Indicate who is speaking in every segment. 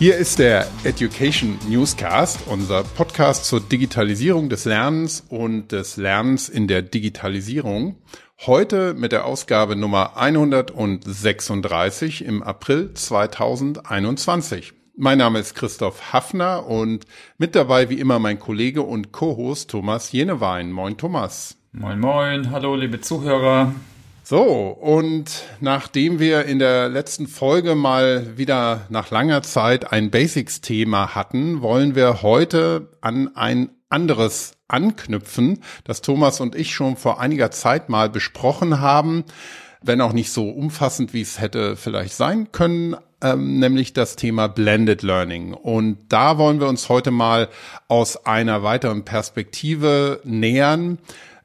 Speaker 1: Hier ist der Education Newscast, unser Podcast zur Digitalisierung des Lernens und des Lernens in der Digitalisierung. Heute mit der Ausgabe Nummer 136 im April 2021. Mein Name ist Christoph Hafner und mit dabei wie immer mein Kollege und Co-Host Thomas Jenewein. Moin Thomas.
Speaker 2: Moin moin, hallo liebe Zuhörer.
Speaker 1: So, und nachdem wir in der letzten Folge mal wieder nach langer Zeit ein Basics-Thema hatten, wollen wir heute an ein anderes anknüpfen, das Thomas und ich schon vor einiger Zeit mal besprochen haben, wenn auch nicht so umfassend, wie es hätte vielleicht sein können, ähm, nämlich das Thema Blended Learning. Und da wollen wir uns heute mal aus einer weiteren Perspektive nähern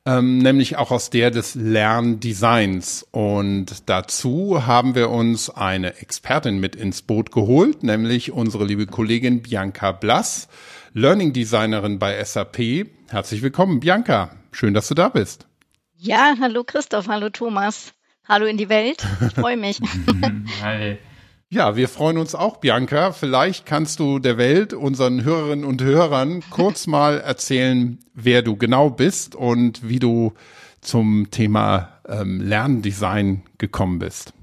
Speaker 1: ähm, nämlich auch aus der des Lerndesigns. Und dazu haben wir uns eine Expertin mit ins Boot geholt, nämlich unsere liebe Kollegin Bianca Blass, Learning Designerin bei SAP. Herzlich willkommen, Bianca. Schön, dass du da bist.
Speaker 3: Ja, hallo Christoph, hallo Thomas. Hallo in die Welt. Ich freue mich.
Speaker 1: Hi. Ja, wir freuen uns auch, Bianca. Vielleicht kannst du der Welt, unseren Hörerinnen und Hörern kurz mal erzählen, wer du genau bist und wie du zum Thema ähm, Lerndesign gekommen bist.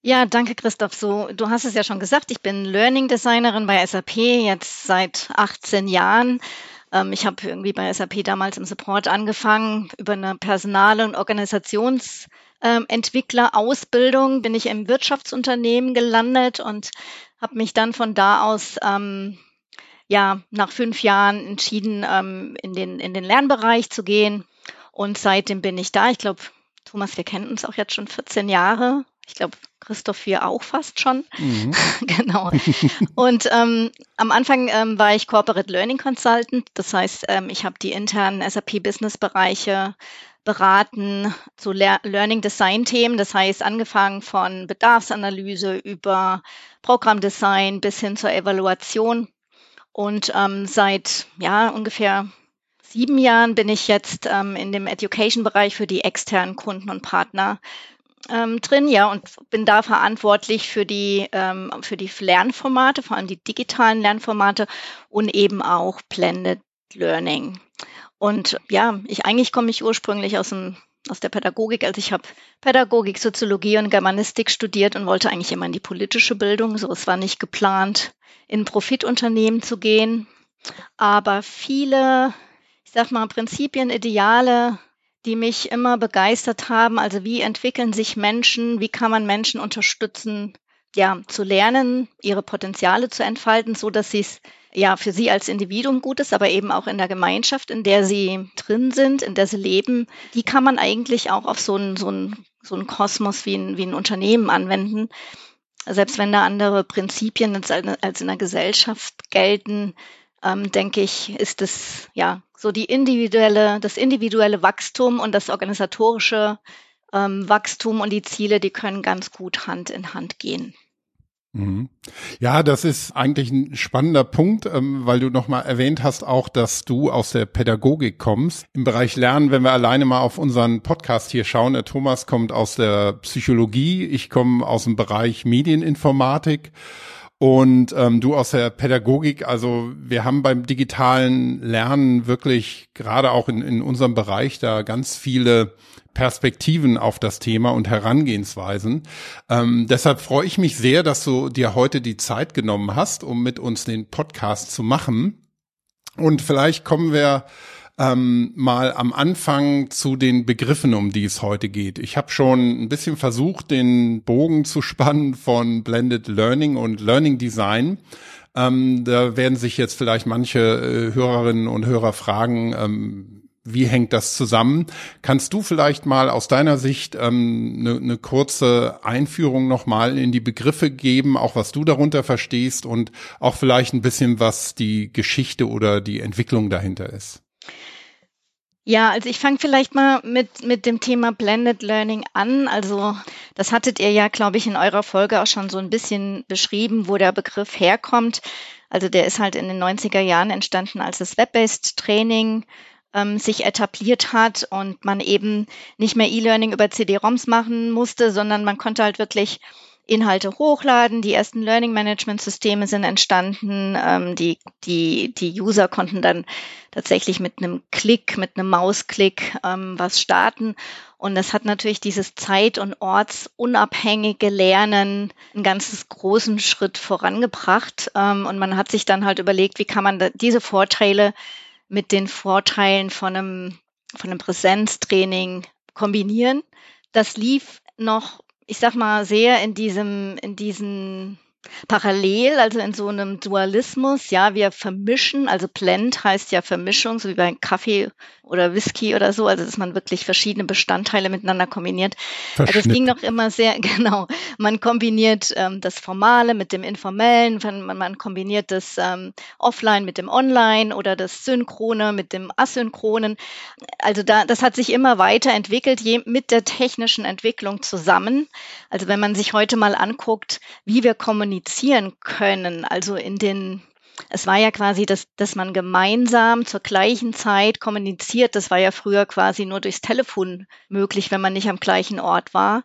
Speaker 3: Ja, danke Christoph. So, du hast es ja schon gesagt, ich bin Learning Designerin bei SAP jetzt seit 18 Jahren. Ähm, ich habe irgendwie bei SAP damals im Support angefangen über eine Personal- und Organisations- ähm, Entwicklerausbildung bin ich im Wirtschaftsunternehmen gelandet und habe mich dann von da aus ähm, ja nach fünf Jahren entschieden, ähm, in, den, in den Lernbereich zu gehen. Und seitdem bin ich da. Ich glaube, Thomas, wir kennen uns auch jetzt schon 14 Jahre. Ich glaube, Christoph, wir auch fast schon. Mhm. genau. Und ähm, am Anfang ähm, war ich Corporate Learning Consultant. Das heißt, ähm, ich habe die internen SAP-Business-Bereiche beraten zu Le Learning Design Themen. Das heißt, angefangen von Bedarfsanalyse über Programmdesign bis hin zur Evaluation. Und ähm, seit ja ungefähr sieben Jahren bin ich jetzt ähm, in dem Education-Bereich für die externen Kunden und Partner ähm, drin, ja, und bin da verantwortlich für die, ähm, für die Lernformate, vor allem die digitalen Lernformate und eben auch Blended Learning. Und ja, ich eigentlich komme ich ursprünglich aus dem aus der Pädagogik. Also ich habe Pädagogik, Soziologie und Germanistik studiert und wollte eigentlich immer in die politische Bildung. So, es war nicht geplant, in Profitunternehmen zu gehen. Aber viele, ich sag mal, Prinzipien, Ideale, die mich immer begeistert haben. Also wie entwickeln sich Menschen? Wie kann man Menschen unterstützen, ja, zu lernen, ihre Potenziale zu entfalten, so dass sie es ja für sie als Individuum gut ist, aber eben auch in der Gemeinschaft, in der sie drin sind, in der sie leben, die kann man eigentlich auch auf so einen, so einen, so einen Kosmos wie ein, wie ein Unternehmen anwenden. Selbst wenn da andere Prinzipien als, als in der Gesellschaft gelten, ähm, denke ich, ist es ja so die individuelle, das individuelle Wachstum und das organisatorische ähm, Wachstum und die Ziele, die können ganz gut Hand in Hand gehen.
Speaker 1: Mhm. Ja, das ist eigentlich ein spannender Punkt, ähm, weil du nochmal erwähnt hast auch, dass du aus der Pädagogik kommst. Im Bereich Lernen, wenn wir alleine mal auf unseren Podcast hier schauen, der Thomas kommt aus der Psychologie, ich komme aus dem Bereich Medieninformatik. Und ähm, du aus der Pädagogik, also wir haben beim digitalen Lernen wirklich gerade auch in, in unserem Bereich da ganz viele Perspektiven auf das Thema und Herangehensweisen. Ähm, deshalb freue ich mich sehr, dass du dir heute die Zeit genommen hast, um mit uns den Podcast zu machen. Und vielleicht kommen wir ähm, mal am Anfang zu den Begriffen, um die es heute geht. Ich habe schon ein bisschen versucht, den Bogen zu spannen von Blended Learning und Learning Design. Ähm, da werden sich jetzt vielleicht manche äh, Hörerinnen und Hörer fragen, ähm, wie hängt das zusammen? Kannst du vielleicht mal aus deiner Sicht eine ähm, ne, ne kurze Einführung nochmal in die Begriffe geben, auch was du darunter verstehst und auch vielleicht ein bisschen, was die Geschichte oder die Entwicklung dahinter ist?
Speaker 3: Ja, also ich fange vielleicht mal mit, mit dem Thema Blended Learning an. Also das hattet ihr ja, glaube ich, in eurer Folge auch schon so ein bisschen beschrieben, wo der Begriff herkommt. Also der ist halt in den 90er Jahren entstanden als das Web-Based Training ähm, sich etabliert hat und man eben nicht mehr E-Learning über CD-ROMs machen musste, sondern man konnte halt wirklich Inhalte hochladen. Die ersten Learning Management Systeme sind entstanden. Ähm, die, die, die User konnten dann tatsächlich mit einem Klick, mit einem Mausklick ähm, was starten. Und das hat natürlich dieses zeit- und ortsunabhängige Lernen einen ganz großen Schritt vorangebracht. Ähm, und man hat sich dann halt überlegt, wie kann man diese Vorteile mit den Vorteilen von einem, von einem Präsenztraining kombinieren. Das lief noch, ich sag mal, sehr in diesem, in diesen parallel, also in so einem Dualismus. Ja, wir vermischen, also Blend heißt ja Vermischung, so wie bei Kaffee oder Whisky oder so, also dass man wirklich verschiedene Bestandteile miteinander kombiniert. Also es ging noch immer sehr, genau, man kombiniert ähm, das Formale mit dem Informellen, man, man kombiniert das ähm, Offline mit dem Online oder das Synchrone mit dem Asynchronen. Also da, das hat sich immer weiterentwickelt, je, mit der technischen Entwicklung zusammen. Also wenn man sich heute mal anguckt, wie wir kommunizieren können, also in den es war ja quasi, dass, dass man gemeinsam zur gleichen Zeit kommuniziert. Das war ja früher quasi nur durchs Telefon möglich, wenn man nicht am gleichen Ort war.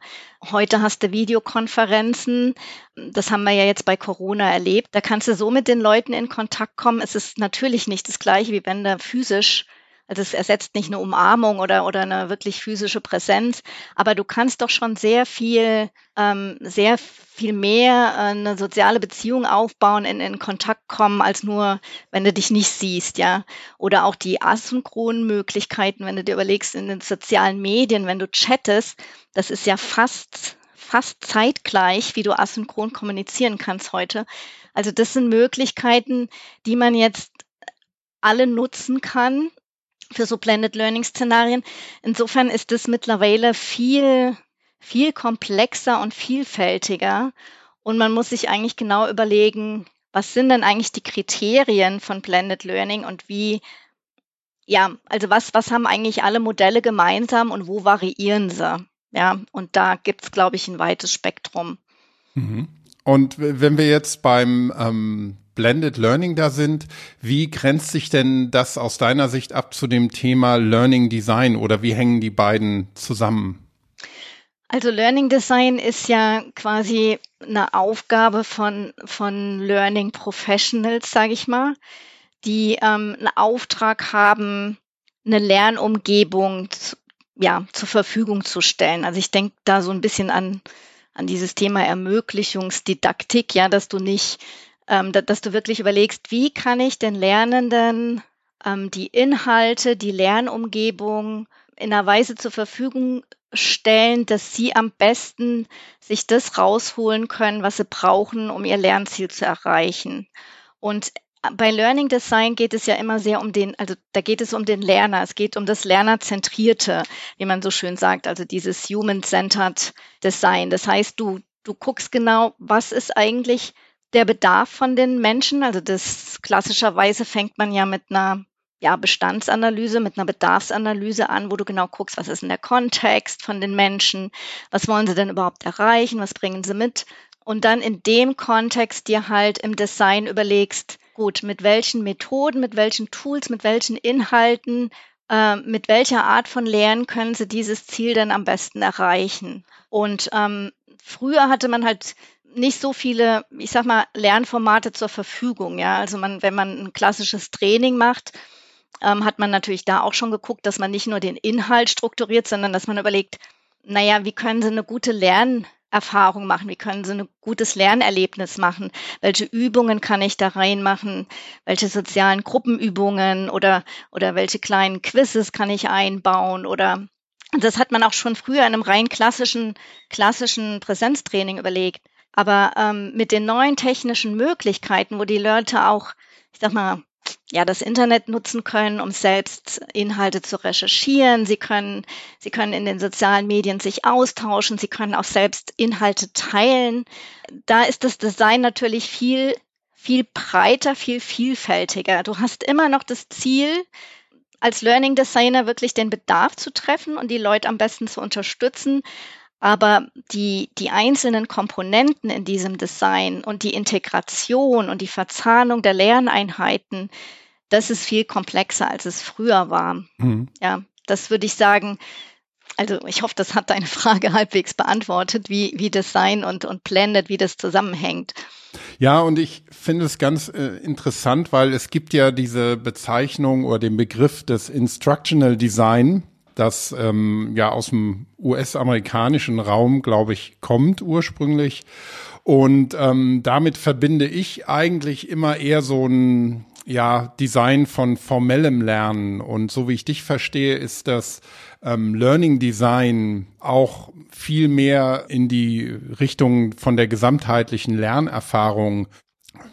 Speaker 3: Heute hast du Videokonferenzen. Das haben wir ja jetzt bei Corona erlebt. Da kannst du so mit den Leuten in Kontakt kommen. Es ist natürlich nicht das gleiche, wie wenn du physisch also es ersetzt nicht eine Umarmung oder, oder eine wirklich physische Präsenz, aber du kannst doch schon sehr viel, ähm, sehr viel mehr äh, eine soziale Beziehung aufbauen, in, in Kontakt kommen, als nur, wenn du dich nicht siehst, ja. Oder auch die asynchronen Möglichkeiten, wenn du dir überlegst, in den sozialen Medien, wenn du chattest, das ist ja fast, fast zeitgleich, wie du asynchron kommunizieren kannst heute. Also das sind Möglichkeiten, die man jetzt alle nutzen kann für so Blended Learning Szenarien. Insofern ist es mittlerweile viel, viel komplexer und vielfältiger. Und man muss sich eigentlich genau überlegen, was sind denn eigentlich die Kriterien von Blended Learning und wie, ja, also was, was haben eigentlich alle Modelle gemeinsam und wo variieren sie? Ja, und da gibt es, glaube ich, ein weites Spektrum.
Speaker 1: Mhm. Und wenn wir jetzt beim ähm, Blended Learning da sind. Wie grenzt sich denn das aus deiner Sicht ab zu dem Thema Learning Design oder wie hängen die beiden zusammen?
Speaker 3: Also Learning Design ist ja quasi eine Aufgabe von, von Learning Professionals, sage ich mal, die ähm, einen Auftrag haben, eine Lernumgebung zu, ja, zur Verfügung zu stellen. Also ich denke da so ein bisschen an, an dieses Thema Ermöglichungsdidaktik, ja, dass du nicht ähm, da, dass du wirklich überlegst, wie kann ich den Lernenden ähm, die Inhalte, die Lernumgebung in einer Weise zur Verfügung stellen, dass sie am besten sich das rausholen können, was sie brauchen, um ihr Lernziel zu erreichen. Und bei Learning Design geht es ja immer sehr um den, also da geht es um den Lerner, es geht um das Lernerzentrierte, wie man so schön sagt, also dieses Human-Centered Design. Das heißt, du, du guckst genau, was ist eigentlich der Bedarf von den Menschen. Also das klassischerweise fängt man ja mit einer ja, Bestandsanalyse, mit einer Bedarfsanalyse an, wo du genau guckst, was ist denn der Kontext von den Menschen, was wollen sie denn überhaupt erreichen, was bringen sie mit. Und dann in dem Kontext dir halt im Design überlegst, gut, mit welchen Methoden, mit welchen Tools, mit welchen Inhalten, äh, mit welcher Art von Lernen können sie dieses Ziel denn am besten erreichen. Und ähm, früher hatte man halt nicht so viele, ich sag mal, Lernformate zur Verfügung. Ja, also man, wenn man ein klassisches Training macht, ähm, hat man natürlich da auch schon geguckt, dass man nicht nur den Inhalt strukturiert, sondern dass man überlegt, naja, wie können Sie eine gute Lernerfahrung machen? Wie können Sie ein gutes Lernerlebnis machen? Welche Übungen kann ich da reinmachen? Welche sozialen Gruppenübungen oder, oder welche kleinen Quizzes kann ich einbauen? Oder das hat man auch schon früher in einem rein klassischen, klassischen Präsenztraining überlegt. Aber ähm, mit den neuen technischen Möglichkeiten, wo die Leute auch, ich sag mal, ja, das Internet nutzen können, um selbst Inhalte zu recherchieren. Sie können, sie können in den sozialen Medien sich austauschen. Sie können auch selbst Inhalte teilen. Da ist das Design natürlich viel, viel breiter, viel vielfältiger. Du hast immer noch das Ziel, als Learning Designer wirklich den Bedarf zu treffen und die Leute am besten zu unterstützen. Aber die, die einzelnen Komponenten in diesem Design und die Integration und die Verzahnung der Lerneinheiten, das ist viel komplexer, als es früher war. Mhm. Ja, das würde ich sagen, also ich hoffe, das hat deine Frage halbwegs beantwortet, wie, wie Design und, und Blended, wie das zusammenhängt.
Speaker 1: Ja, und ich finde es ganz äh, interessant, weil es gibt ja diese Bezeichnung oder den Begriff des Instructional Design, das ähm, ja aus dem US-amerikanischen Raum, glaube ich, kommt ursprünglich. Und ähm, damit verbinde ich eigentlich immer eher so ein ja, Design von formellem Lernen. Und so wie ich dich verstehe, ist das ähm, Learning Design auch viel mehr in die Richtung von der gesamtheitlichen Lernerfahrung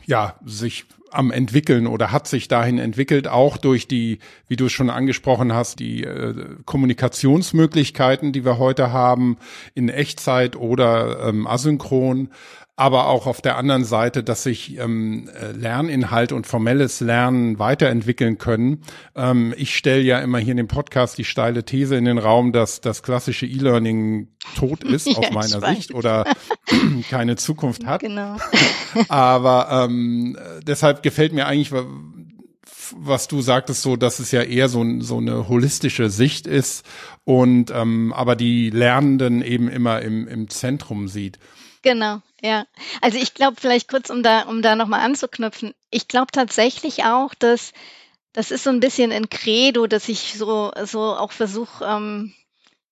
Speaker 1: ja, sich am entwickeln oder hat sich dahin entwickelt, auch durch die, wie du es schon angesprochen hast, die äh, Kommunikationsmöglichkeiten, die wir heute haben, in Echtzeit oder ähm, asynchron aber auch auf der anderen Seite, dass sich ähm, äh, Lerninhalt und formelles Lernen weiterentwickeln können. Ähm, ich stelle ja immer hier in dem Podcast die steile These in den Raum, dass das klassische E-Learning tot ist ja, aus meiner Sicht oder keine Zukunft hat. Genau. aber ähm, deshalb gefällt mir eigentlich was du sagtest, so, dass es ja eher so, so eine holistische Sicht ist und ähm, aber die Lernenden eben immer im, im Zentrum sieht.
Speaker 3: Genau, ja. Also ich glaube, vielleicht kurz, um da, um da nochmal anzuknüpfen, ich glaube tatsächlich auch, dass das ist so ein bisschen ein Credo, dass ich so, so auch versuche, ähm,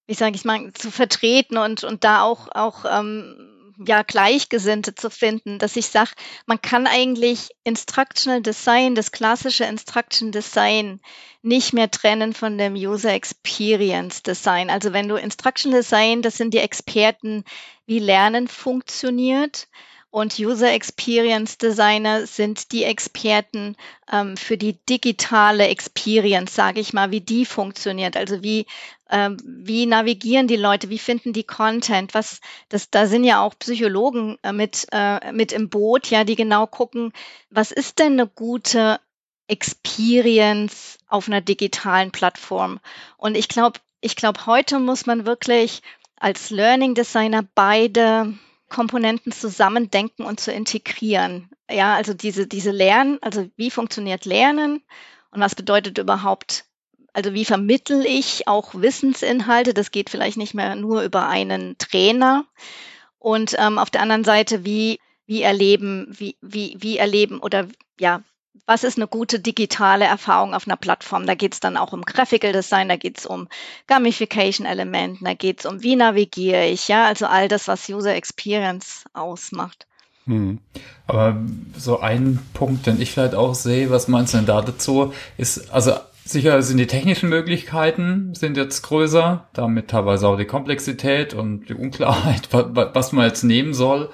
Speaker 3: wie sage ich mal, zu vertreten und, und da auch, auch ähm, ja, Gleichgesinnte zu finden, dass ich sage, man kann eigentlich Instructional Design, das klassische Instruction Design, nicht mehr trennen von dem User Experience Design. Also wenn du Instruction Design, das sind die Experten, wie Lernen funktioniert. Und User Experience Designer sind die Experten ähm, für die digitale Experience, sage ich mal, wie die funktioniert. Also wie, ähm, wie navigieren die Leute, wie finden die Content? Was, das, da sind ja auch Psychologen äh, mit, äh, mit im Boot, ja, die genau gucken, was ist denn eine gute Experience auf einer digitalen Plattform? Und ich glaube, ich glaube, heute muss man wirklich als Learning Designer beide Komponenten zusammendenken und zu integrieren. Ja, also diese, diese Lernen, also wie funktioniert Lernen und was bedeutet überhaupt, also wie vermittel ich auch Wissensinhalte? Das geht vielleicht nicht mehr nur über einen Trainer. Und ähm, auf der anderen Seite, wie, wie erleben, wie, wie, wie erleben oder ja, was ist eine gute digitale Erfahrung auf einer Plattform? Da geht es dann auch um Graphical Design, da geht es um Gamification-Elementen, da geht es um, wie navigiere ich, ja, also all das, was User Experience ausmacht.
Speaker 2: Hm. Aber so ein Punkt, den ich vielleicht auch sehe, was meinst du denn da dazu, ist, also sicher sind die technischen Möglichkeiten sind jetzt größer, damit teilweise auch die Komplexität und die Unklarheit, was man jetzt nehmen soll.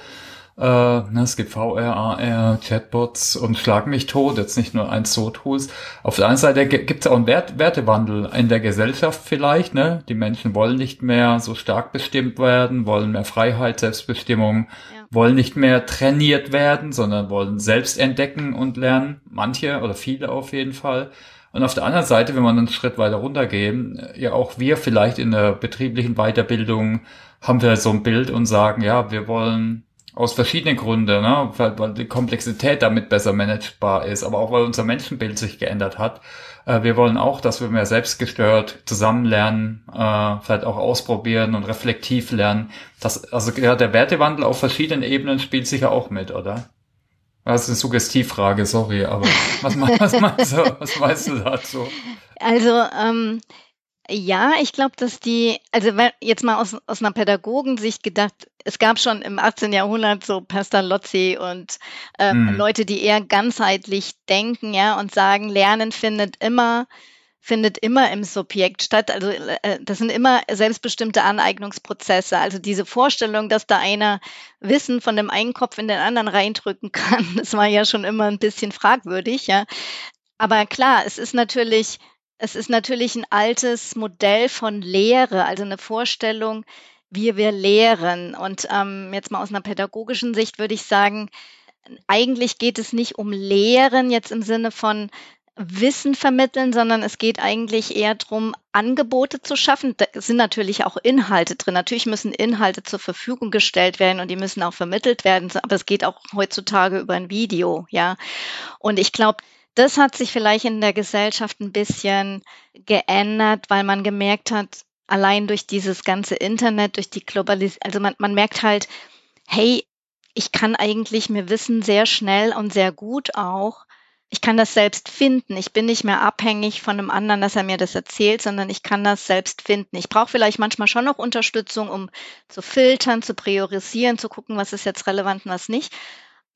Speaker 2: Äh, ne, es gibt VR, AR, Chatbots und Schlag mich tot, jetzt nicht nur eins so Tools. Auf der anderen Seite gibt es auch einen Wert, Wertewandel in der Gesellschaft vielleicht. Ne? Die Menschen wollen nicht mehr so stark bestimmt werden, wollen mehr Freiheit, Selbstbestimmung, ja. wollen nicht mehr trainiert werden, sondern wollen selbst entdecken und lernen. Manche oder viele auf jeden Fall. Und auf der anderen Seite, wenn wir einen Schritt weiter runtergehen, ja auch wir vielleicht in der betrieblichen Weiterbildung haben wir so ein Bild und sagen, ja, wir wollen aus verschiedenen Gründen, ne? weil, die Komplexität damit besser managebar ist, aber auch weil unser Menschenbild sich geändert hat. Äh, wir wollen auch, dass wir mehr selbstgestört zusammen lernen, äh, vielleicht auch ausprobieren und reflektiv lernen. Das, also ja, der Wertewandel auf verschiedenen Ebenen spielt sicher auch mit, oder? Das ist eine Suggestivfrage, sorry, aber was, was, meinst, du, was meinst du dazu?
Speaker 3: Also ähm, ja, ich glaube, dass die, also jetzt mal aus, aus einer Pädagogensicht gedacht, es gab schon im 18. Jahrhundert so Pestalozzi und ähm, mhm. Leute, die eher ganzheitlich denken, ja, und sagen, Lernen findet immer findet immer im Subjekt statt. Also äh, das sind immer selbstbestimmte Aneignungsprozesse. Also diese Vorstellung, dass da einer Wissen von dem einen Kopf in den anderen reindrücken kann, das war ja schon immer ein bisschen fragwürdig, ja. Aber klar, es ist natürlich es ist natürlich ein altes Modell von Lehre, also eine Vorstellung, wie wir lehren. Und ähm, jetzt mal aus einer pädagogischen Sicht würde ich sagen, eigentlich geht es nicht um Lehren jetzt im Sinne von Wissen vermitteln, sondern es geht eigentlich eher darum, Angebote zu schaffen. Da sind natürlich auch Inhalte drin. Natürlich müssen Inhalte zur Verfügung gestellt werden und die müssen auch vermittelt werden. Aber es geht auch heutzutage über ein Video, ja. Und ich glaube, das hat sich vielleicht in der Gesellschaft ein bisschen geändert, weil man gemerkt hat, allein durch dieses ganze Internet, durch die Globalisierung, also man, man merkt halt, hey, ich kann eigentlich mir Wissen sehr schnell und sehr gut auch. Ich kann das selbst finden. Ich bin nicht mehr abhängig von einem anderen, dass er mir das erzählt, sondern ich kann das selbst finden. Ich brauche vielleicht manchmal schon noch Unterstützung, um zu filtern, zu priorisieren, zu gucken, was ist jetzt relevant und was nicht.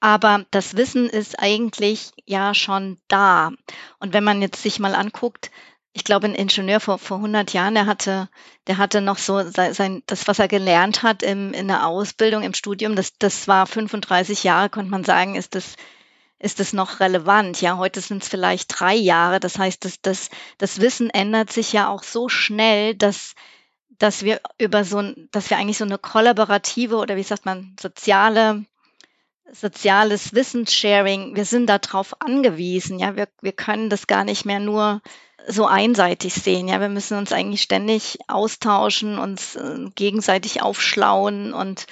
Speaker 3: Aber das Wissen ist eigentlich ja schon da. Und wenn man jetzt sich mal anguckt, ich glaube, ein Ingenieur vor, vor 100 Jahren, der hatte, der hatte noch so sein, das, was er gelernt hat im, in der Ausbildung, im Studium, das, das war 35 Jahre, konnte man sagen, ist das, ist das noch relevant. Ja, heute sind es vielleicht drei Jahre. Das heißt, das, das, das Wissen ändert sich ja auch so schnell, dass, dass wir über so dass wir eigentlich so eine kollaborative oder wie sagt man, soziale, soziales Wissenssharing, wir sind darauf angewiesen. Ja, wir, wir können das gar nicht mehr nur so einseitig sehen. Ja, wir müssen uns eigentlich ständig austauschen, uns äh, gegenseitig aufschlauen und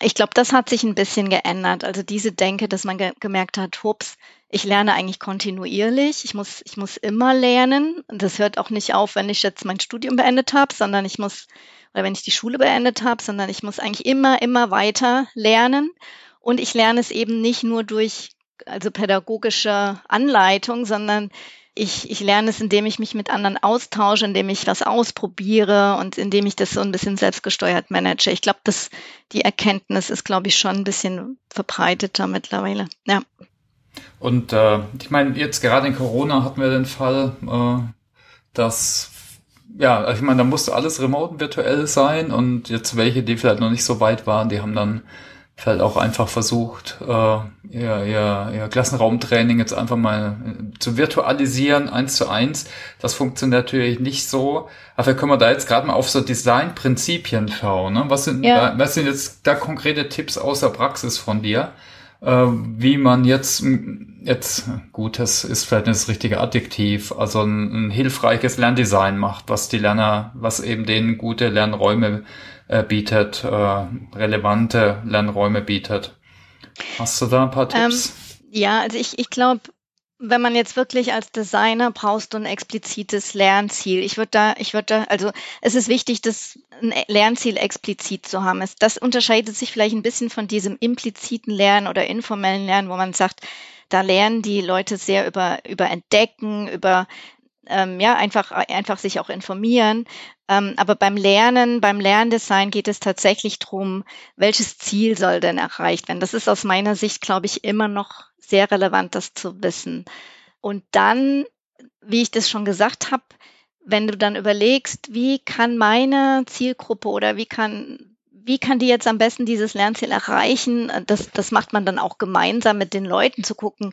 Speaker 3: ich glaube, das hat sich ein bisschen geändert. Also diese Denke, dass man ge gemerkt hat, hups, ich lerne eigentlich kontinuierlich. Ich muss, ich muss immer lernen. Das hört auch nicht auf, wenn ich jetzt mein Studium beendet habe, sondern ich muss, oder wenn ich die Schule beendet habe, sondern ich muss eigentlich immer, immer weiter lernen. Und ich lerne es eben nicht nur durch also pädagogische Anleitung, sondern ich, ich lerne es, indem ich mich mit anderen austausche, indem ich was ausprobiere und indem ich das so ein bisschen selbstgesteuert manage. Ich glaube, dass die Erkenntnis ist, glaube ich, schon ein bisschen verbreiteter mittlerweile. Ja.
Speaker 2: Und äh, ich meine, jetzt gerade in Corona hatten wir den Fall, äh, dass ja, also ich meine, da musste alles remote virtuell sein und jetzt welche, die vielleicht noch nicht so weit waren, die haben dann halt auch einfach versucht, äh, ihr, ihr, ihr Klassenraumtraining jetzt einfach mal äh, zu virtualisieren, eins zu eins. Das funktioniert natürlich nicht so. Aber können wir da jetzt gerade mal auf so Designprinzipien schauen. Ne? Was, sind, ja. was sind jetzt da konkrete Tipps aus der Praxis von dir? Äh, wie man jetzt, jetzt, gut, das ist vielleicht das richtige Adjektiv, also ein, ein hilfreiches Lerndesign macht, was die Lerner, was eben denen gute Lernräume äh, bietet, äh, relevante Lernräume bietet. Hast du da ein paar ähm, Tipps?
Speaker 3: Ähm, ja, also ich, ich glaube, wenn man jetzt wirklich als Designer brauchst du ein explizites Lernziel. Ich würde da, ich würde da, also es ist wichtig, das ein Lernziel explizit zu haben. das unterscheidet sich vielleicht ein bisschen von diesem impliziten Lernen oder informellen Lernen, wo man sagt, da lernen die Leute sehr über, über Entdecken, über ähm, ja, einfach, einfach sich auch informieren. Ähm, aber beim Lernen, beim Lerndesign geht es tatsächlich darum, welches Ziel soll denn erreicht werden. Das ist aus meiner Sicht, glaube ich, immer noch sehr relevant, das zu wissen. Und dann, wie ich das schon gesagt habe, wenn du dann überlegst, wie kann meine Zielgruppe oder wie kann wie kann die jetzt am besten dieses Lernziel erreichen? Das, das macht man dann auch gemeinsam mit den Leuten zu gucken,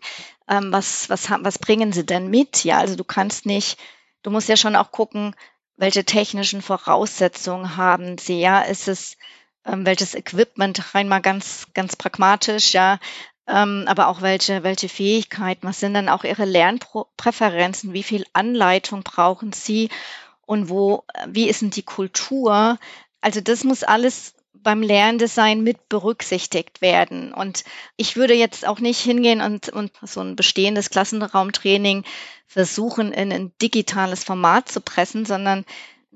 Speaker 3: ähm, was, was, was bringen sie denn mit? Ja, also du kannst nicht, du musst ja schon auch gucken, welche technischen Voraussetzungen haben sie? Ja, ist es, ähm, welches Equipment, rein mal ganz, ganz pragmatisch, ja, ähm, aber auch welche, welche Fähigkeiten, was sind dann auch ihre Lernpräferenzen, wie viel Anleitung brauchen sie und wo, wie ist denn die Kultur? Also das muss alles beim Lerndesign mit berücksichtigt werden. Und ich würde jetzt auch nicht hingehen und, und so ein bestehendes Klassenraumtraining versuchen, in ein digitales Format zu pressen, sondern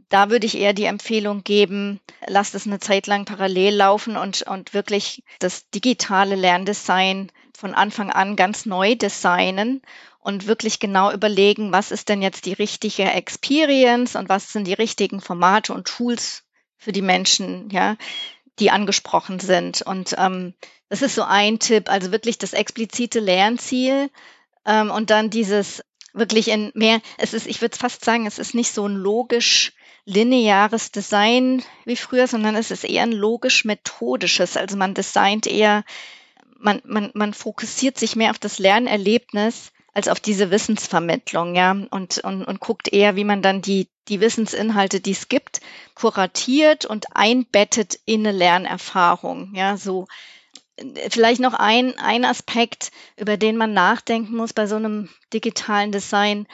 Speaker 3: da würde ich eher die Empfehlung geben, lasst es eine Zeit lang parallel laufen und, und wirklich das digitale Lerndesign von Anfang an ganz neu designen und wirklich genau überlegen, was ist denn jetzt die richtige Experience und was sind die richtigen Formate und Tools für die Menschen, ja, die angesprochen sind. Und ähm, das ist so ein Tipp, also wirklich das explizite Lernziel ähm, und dann dieses wirklich in mehr, es ist, ich würde fast sagen, es ist nicht so ein logisch lineares Design wie früher, sondern es ist eher ein logisch-methodisches. Also man designt eher, man, man, man fokussiert sich mehr auf das Lernerlebnis als auf diese Wissensvermittlung, ja, und, und, und guckt eher, wie man dann die, die Wissensinhalte, die es gibt, kuratiert und einbettet in eine Lernerfahrung, ja, so. Vielleicht noch ein, ein Aspekt, über den man nachdenken muss bei so einem digitalen Design.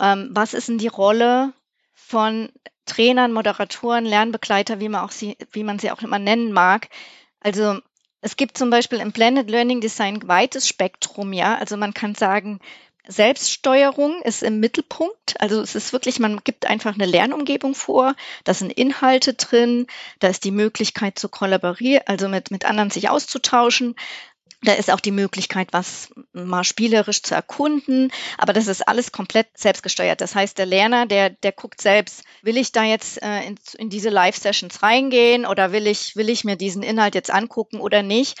Speaker 3: Ähm, was ist denn die Rolle von Trainern, Moderatoren, Lernbegleiter, wie man auch sie, wie man sie auch immer nennen mag? Also es gibt zum Beispiel im Blended Learning Design weites Spektrum, ja. Also man kann sagen, Selbststeuerung ist im Mittelpunkt. Also es ist wirklich, man gibt einfach eine Lernumgebung vor, da sind Inhalte drin, da ist die Möglichkeit zu kollaborieren, also mit, mit anderen sich auszutauschen. Da ist auch die Möglichkeit, was mal spielerisch zu erkunden, aber das ist alles komplett selbstgesteuert. Das heißt, der Lerner, der, der guckt selbst, will ich da jetzt äh, in, in diese Live-Sessions reingehen oder will ich, will ich mir diesen Inhalt jetzt angucken oder nicht?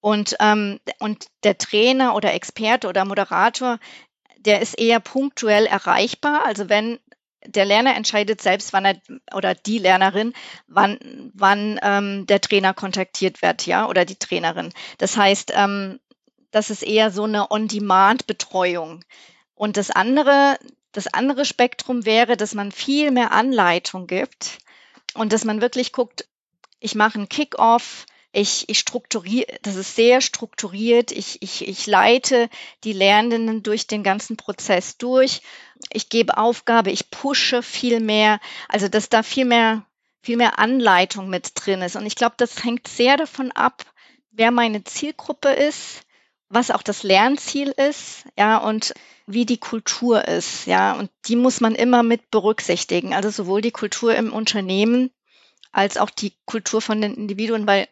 Speaker 3: Und, ähm, und der Trainer oder Experte oder Moderator, der ist eher punktuell erreichbar. Also wenn der Lerner entscheidet selbst, wann er oder die Lernerin, wann, wann ähm, der Trainer kontaktiert wird, ja, oder die Trainerin. Das heißt, ähm, das ist eher so eine On-Demand-Betreuung. Und das andere, das andere Spektrum wäre, dass man viel mehr Anleitung gibt und dass man wirklich guckt, ich mache einen Kick-off, ich, ich strukturiere, das ist sehr strukturiert. Ich, ich, ich leite die Lernenden durch den ganzen Prozess durch. Ich gebe Aufgabe, ich pushe viel mehr. Also, dass da viel mehr, viel mehr Anleitung mit drin ist. Und ich glaube, das hängt sehr davon ab, wer meine Zielgruppe ist, was auch das Lernziel ist, ja, und wie die Kultur ist, ja, und die muss man immer mit berücksichtigen. Also sowohl die Kultur im Unternehmen als auch die Kultur von den Individuen, weil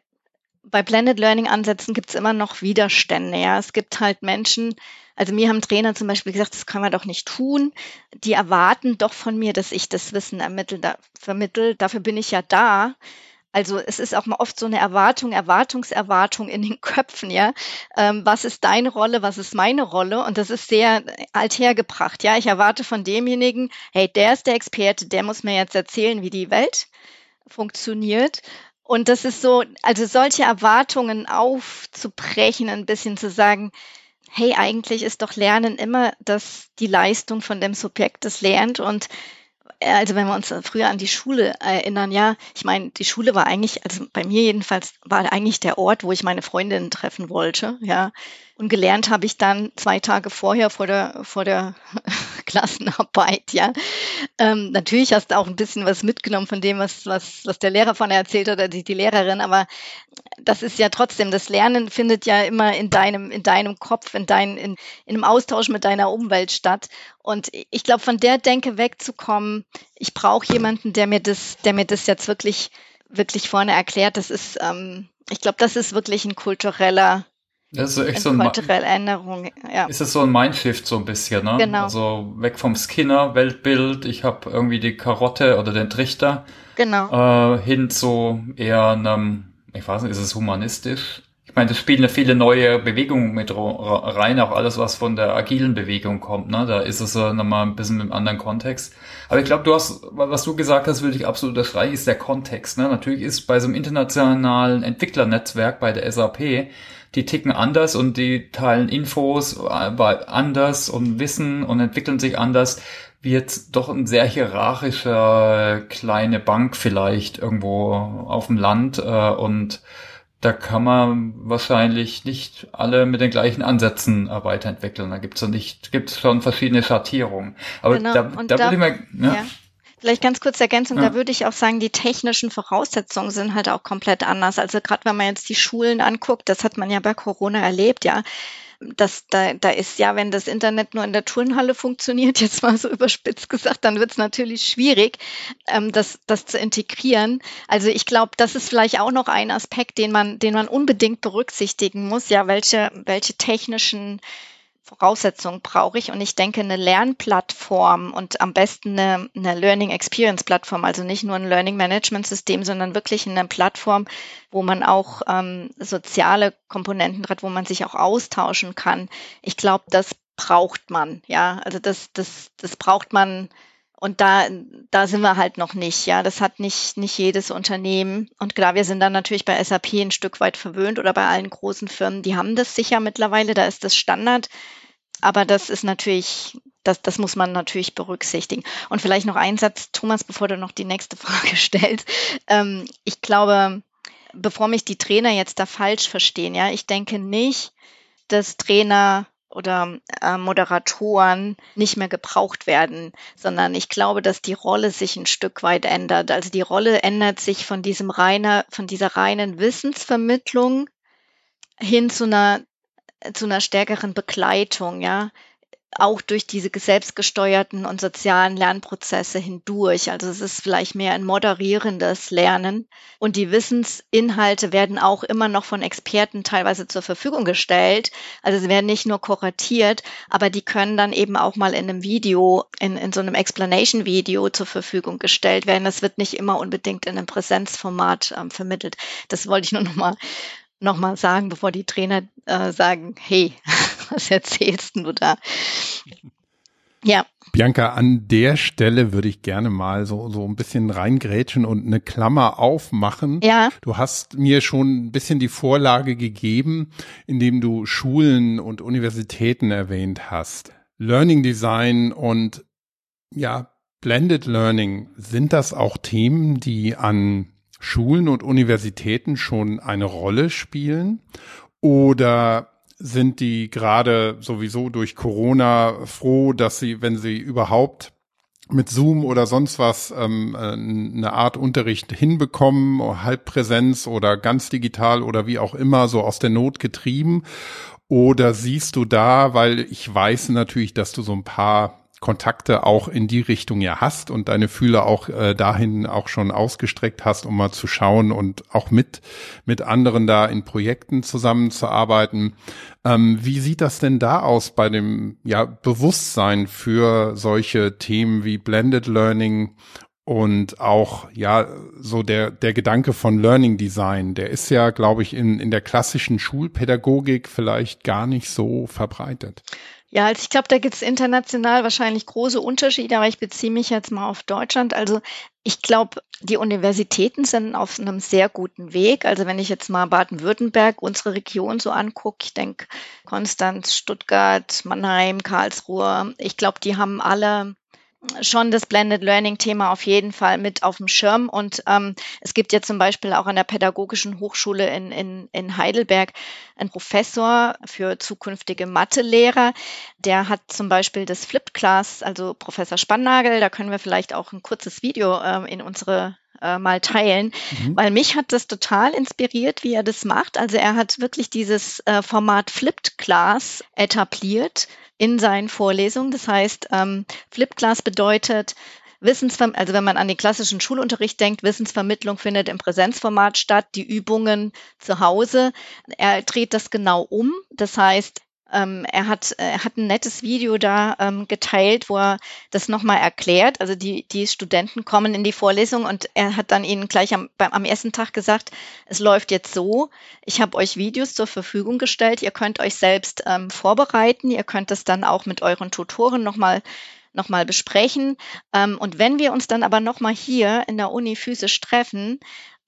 Speaker 3: bei Blended Learning Ansätzen gibt es immer noch Widerstände. Ja, es gibt halt Menschen, also mir haben Trainer zum Beispiel gesagt, das kann man doch nicht tun. Die erwarten doch von mir, dass ich das Wissen ermittel, da, vermittel. Dafür bin ich ja da. Also es ist auch mal oft so eine Erwartung, Erwartungserwartung in den Köpfen, ja. Ähm, was ist deine Rolle, was ist meine Rolle? Und das ist sehr althergebracht, ja. Ich erwarte von demjenigen, hey, der ist der Experte, der muss mir jetzt erzählen, wie die Welt funktioniert. Und das ist so, also solche Erwartungen aufzubrechen, ein bisschen zu sagen, hey, eigentlich ist doch Lernen immer das, die Leistung von dem Subjekt, das lernt. Und äh, also wenn wir uns früher an die Schule erinnern, ja, ich meine, die Schule war eigentlich, also bei mir jedenfalls, war eigentlich der Ort, wo ich meine Freundinnen treffen wollte, ja. Und gelernt habe ich dann zwei Tage vorher vor der, vor der Klassenarbeit, ja. Ähm, natürlich hast du auch ein bisschen was mitgenommen von dem, was, was, was der Lehrer von erzählt hat oder die, die Lehrerin, aber das ist ja trotzdem, das Lernen findet ja immer in deinem, in deinem Kopf, in, dein, in, in einem Austausch mit deiner Umwelt statt. Und ich glaube, von der Denke wegzukommen, ich brauche jemanden, der mir das, der mir das jetzt wirklich, wirklich vorne erklärt. Das ist, ähm, ich glaube, das ist wirklich ein kultureller
Speaker 2: das ist echt so ein
Speaker 3: kulturelle Änderung, ja.
Speaker 2: Ist es so ein Mindshift so ein bisschen, ne?
Speaker 3: Genau.
Speaker 2: Also weg vom Skinner-Weltbild, ich habe irgendwie die Karotte oder den Trichter.
Speaker 3: Genau.
Speaker 2: Äh, hin zu eher einem, ich weiß nicht, ist es humanistisch? Ich meine, das spielen ja viele neue Bewegungen mit rein, auch alles, was von der agilen Bewegung kommt, ne? Da ist es äh, nochmal ein bisschen im anderen Kontext. Aber ich glaube, du hast, was du gesagt hast, würde ich absolut unterstreichen, ist der Kontext, ne? Natürlich ist bei so einem internationalen Entwicklernetzwerk bei der SAP die ticken anders und die teilen Infos anders und Wissen und entwickeln sich anders wie jetzt doch ein sehr hierarchischer kleine Bank vielleicht irgendwo auf dem Land äh, und da kann man wahrscheinlich nicht alle mit den gleichen Ansätzen weiterentwickeln. Da gibt's ja nicht, gibt's schon verschiedene Schattierungen. Aber genau. da, da, da würde ich mal,
Speaker 3: ja. ja. Vielleicht ganz kurz Ergänzung, ja. da würde ich auch sagen, die technischen Voraussetzungen sind halt auch komplett anders. Also gerade wenn man jetzt die Schulen anguckt, das hat man ja bei Corona erlebt, ja. Das, da, da ist ja, wenn das Internet nur in der Turnhalle funktioniert, jetzt mal so überspitzt gesagt, dann wird es natürlich schwierig, ähm, das, das zu integrieren. Also ich glaube, das ist vielleicht auch noch ein Aspekt, den man, den man unbedingt berücksichtigen muss. Ja, welche, welche technischen Voraussetzungen brauche ich? Und ich denke, eine Lernplattform und am besten eine, eine Learning Experience Plattform, also nicht nur ein Learning Management System, sondern wirklich eine Plattform, wo man auch ähm, soziale Komponenten hat, wo man sich auch austauschen kann. Ich glaube, das braucht man, ja. Also das, das, das braucht man. Und da, da sind wir halt noch nicht, ja. Das hat nicht, nicht jedes Unternehmen. Und klar, wir sind dann natürlich bei SAP ein Stück weit verwöhnt oder bei allen großen Firmen, die haben das sicher mittlerweile, da ist das Standard. Aber das ist natürlich, das, das muss man natürlich berücksichtigen. Und vielleicht noch ein Satz, Thomas, bevor du noch die nächste Frage stellst. Ähm, ich glaube, bevor mich die Trainer jetzt da falsch verstehen, ja, ich denke nicht, dass Trainer oder äh, Moderatoren nicht mehr gebraucht werden, sondern ich glaube, dass die Rolle sich ein Stück weit ändert. Also die Rolle ändert sich von diesem reiner, von dieser reinen Wissensvermittlung hin zu einer zu einer stärkeren Begleitung, ja. auch durch diese selbstgesteuerten und sozialen Lernprozesse hindurch. Also es ist vielleicht mehr ein moderierendes Lernen. Und die Wissensinhalte werden auch immer noch von Experten teilweise zur Verfügung gestellt. Also sie werden nicht nur kuratiert, aber die können dann eben auch mal in einem Video, in, in so einem Explanation-Video zur Verfügung gestellt werden. Das wird nicht immer unbedingt in einem Präsenzformat ähm, vermittelt. Das wollte ich nur noch mal nochmal sagen, bevor die Trainer äh, sagen, hey, was erzählst du da?
Speaker 1: Ja. Bianca, an der Stelle würde ich gerne mal so, so ein bisschen reingrätschen und eine Klammer aufmachen.
Speaker 3: Ja.
Speaker 1: Du hast mir schon ein bisschen die Vorlage gegeben, indem du Schulen und Universitäten erwähnt hast. Learning Design und ja, Blended Learning, sind das auch Themen, die an Schulen und Universitäten schon eine Rolle spielen? Oder sind die gerade sowieso durch Corona froh, dass sie, wenn sie überhaupt mit Zoom oder sonst was ähm, äh, eine Art Unterricht hinbekommen, Halbpräsenz oder ganz digital oder wie auch immer, so aus der Not getrieben? Oder siehst du da, weil ich weiß natürlich, dass du so ein paar Kontakte auch in die Richtung ja hast und deine Fühler auch äh, dahin auch schon ausgestreckt hast, um mal zu schauen und auch mit mit anderen da in Projekten zusammenzuarbeiten. Ähm, wie sieht das denn da aus bei dem ja Bewusstsein für solche Themen wie Blended Learning und auch ja so der der Gedanke von Learning Design, der ist ja, glaube ich, in in der klassischen Schulpädagogik vielleicht gar nicht so verbreitet.
Speaker 3: Ja, also ich glaube, da gibt es international wahrscheinlich große Unterschiede, aber ich beziehe mich jetzt mal auf Deutschland. Also ich glaube, die Universitäten sind auf einem sehr guten Weg. Also wenn ich jetzt mal Baden-Württemberg, unsere Region so angucke, ich denke Konstanz, Stuttgart, Mannheim, Karlsruhe, ich glaube, die haben alle schon das Blended Learning Thema auf jeden Fall mit auf dem Schirm. Und ähm, es gibt ja zum Beispiel auch an der Pädagogischen Hochschule in, in, in Heidelberg einen Professor für zukünftige Mathelehrer. Der hat zum Beispiel das Flipped Class, also Professor Spannagel, da können wir vielleicht auch ein kurzes Video äh, in unsere äh, mal teilen, mhm. weil mich hat das total inspiriert, wie er das macht. Also er hat wirklich dieses äh, Format Flipped Class etabliert in seinen Vorlesungen. Das heißt, ähm, Flipped Class bedeutet, Wissensver also wenn man an den klassischen Schulunterricht denkt, Wissensvermittlung findet im Präsenzformat statt, die Übungen zu Hause. Er dreht das genau um. Das heißt, ähm, er, hat, er hat ein nettes Video da ähm, geteilt, wo er das nochmal erklärt. Also die, die Studenten kommen in die Vorlesung und er hat dann ihnen gleich am, beim, am ersten Tag gesagt, es läuft jetzt so, ich habe euch Videos zur Verfügung gestellt, ihr könnt euch selbst ähm, vorbereiten, ihr könnt es dann auch mit euren Tutoren nochmal nochmal besprechen. Ähm, und wenn wir uns dann aber nochmal hier in der Uni physisch treffen,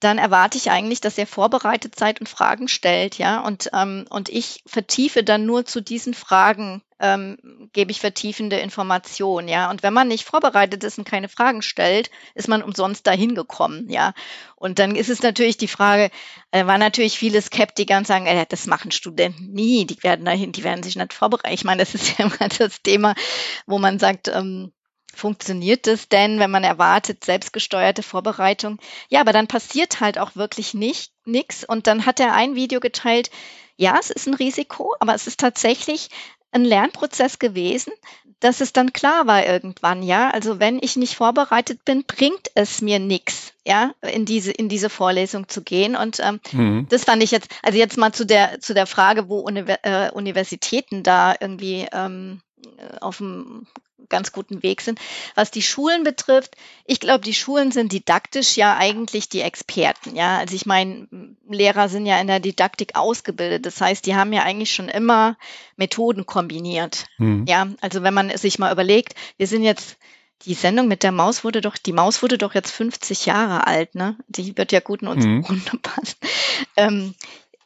Speaker 3: dann erwarte ich eigentlich, dass ihr vorbereitet seid und Fragen stellt, ja. Und, ähm, und ich vertiefe dann nur zu diesen Fragen, ähm, gebe ich vertiefende Informationen, ja. Und wenn man nicht vorbereitet ist und keine Fragen stellt, ist man umsonst dahin gekommen, ja. Und dann ist es natürlich die Frage, äh, war natürlich viele Skeptiker und sagen, äh, das machen Studenten nie, die werden dahin, die werden sich nicht vorbereiten. Ich meine, das ist ja immer das Thema, wo man sagt, ähm, Funktioniert das denn, wenn man erwartet, selbstgesteuerte Vorbereitung? Ja, aber dann passiert halt auch wirklich nicht nichts. Und dann hat er ein Video geteilt. Ja, es ist ein Risiko, aber es ist tatsächlich ein Lernprozess gewesen, dass es dann klar war irgendwann, ja. Also wenn ich nicht vorbereitet bin, bringt es mir nichts, ja, in diese in diese Vorlesung zu gehen. Und ähm, mhm. das fand ich jetzt, also jetzt mal zu der zu der Frage, wo Univers äh, Universitäten da irgendwie ähm, auf dem ganz guten Weg sind. Was die Schulen betrifft, ich glaube, die Schulen sind didaktisch ja eigentlich die Experten. Ja, also ich meine, Lehrer sind ja in der Didaktik ausgebildet. Das heißt, die haben ja eigentlich schon immer Methoden kombiniert. Mhm. Ja, also wenn man sich mal überlegt, wir sind jetzt die Sendung mit der Maus wurde doch, die Maus wurde doch jetzt 50 Jahre alt, ne? Die wird ja gut in unsere mhm. Runde passen. Ähm,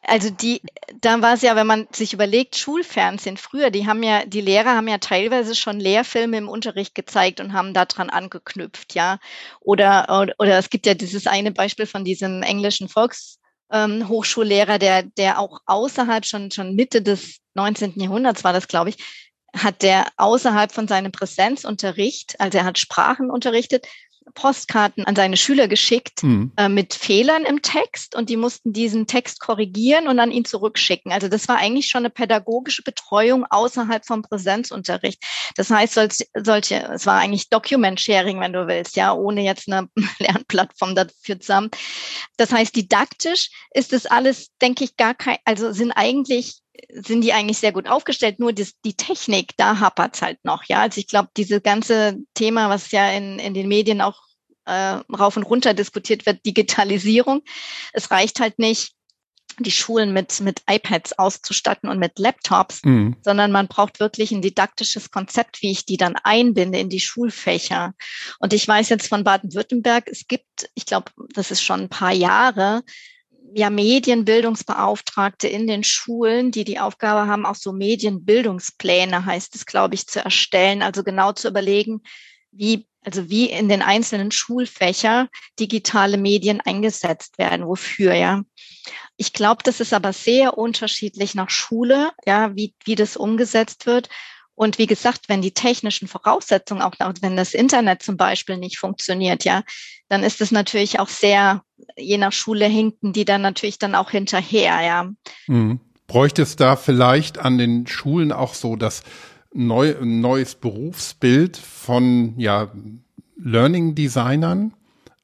Speaker 3: also die, da war es ja, wenn man sich überlegt, Schulfernsehen früher, die haben ja, die Lehrer haben ja teilweise schon Lehrfilme im Unterricht gezeigt und haben daran angeknüpft, ja. Oder, oder, oder es gibt ja dieses eine Beispiel von diesem englischen Volkshochschullehrer, ähm, der, der auch außerhalb schon, schon Mitte des 19. Jahrhunderts war das, glaube ich, hat der außerhalb von seinem Präsenzunterricht, also er hat Sprachen unterrichtet, Postkarten an seine Schüler geschickt mhm. äh, mit Fehlern im Text und die mussten diesen Text korrigieren und an ihn zurückschicken. Also das war eigentlich schon eine pädagogische Betreuung außerhalb vom Präsenzunterricht. Das heißt, solche, solche es war eigentlich Document Sharing, wenn du willst, ja, ohne jetzt eine Lernplattform dafür zu haben. Das heißt, didaktisch ist das alles, denke ich, gar kein, also sind eigentlich sind die eigentlich sehr gut aufgestellt, nur das, die Technik, da hapert's halt noch. Ja, also ich glaube, diese ganze Thema, was ja in, in den Medien auch äh, rauf und runter diskutiert wird, Digitalisierung. Es reicht halt nicht, die Schulen mit, mit iPads auszustatten und mit Laptops, mhm. sondern man braucht wirklich ein didaktisches Konzept, wie ich die dann einbinde in die Schulfächer. Und ich weiß jetzt von Baden-Württemberg, es gibt, ich glaube, das ist schon ein paar Jahre, ja Medienbildungsbeauftragte in den Schulen, die die Aufgabe haben, auch so Medienbildungspläne, heißt es, glaube ich, zu erstellen. Also genau zu überlegen, wie, also wie in den einzelnen Schulfächer digitale Medien eingesetzt werden, wofür, ja. Ich glaube, das ist aber sehr unterschiedlich nach Schule, ja, wie, wie das umgesetzt wird. Und wie gesagt, wenn die technischen Voraussetzungen auch, wenn das Internet zum Beispiel nicht funktioniert, ja, dann ist es natürlich auch sehr, je nach Schule hinken die dann natürlich dann auch hinterher, ja.
Speaker 1: Mhm. Bräuchte es da vielleicht an den Schulen auch so das neu, neues Berufsbild von, ja, Learning Designern?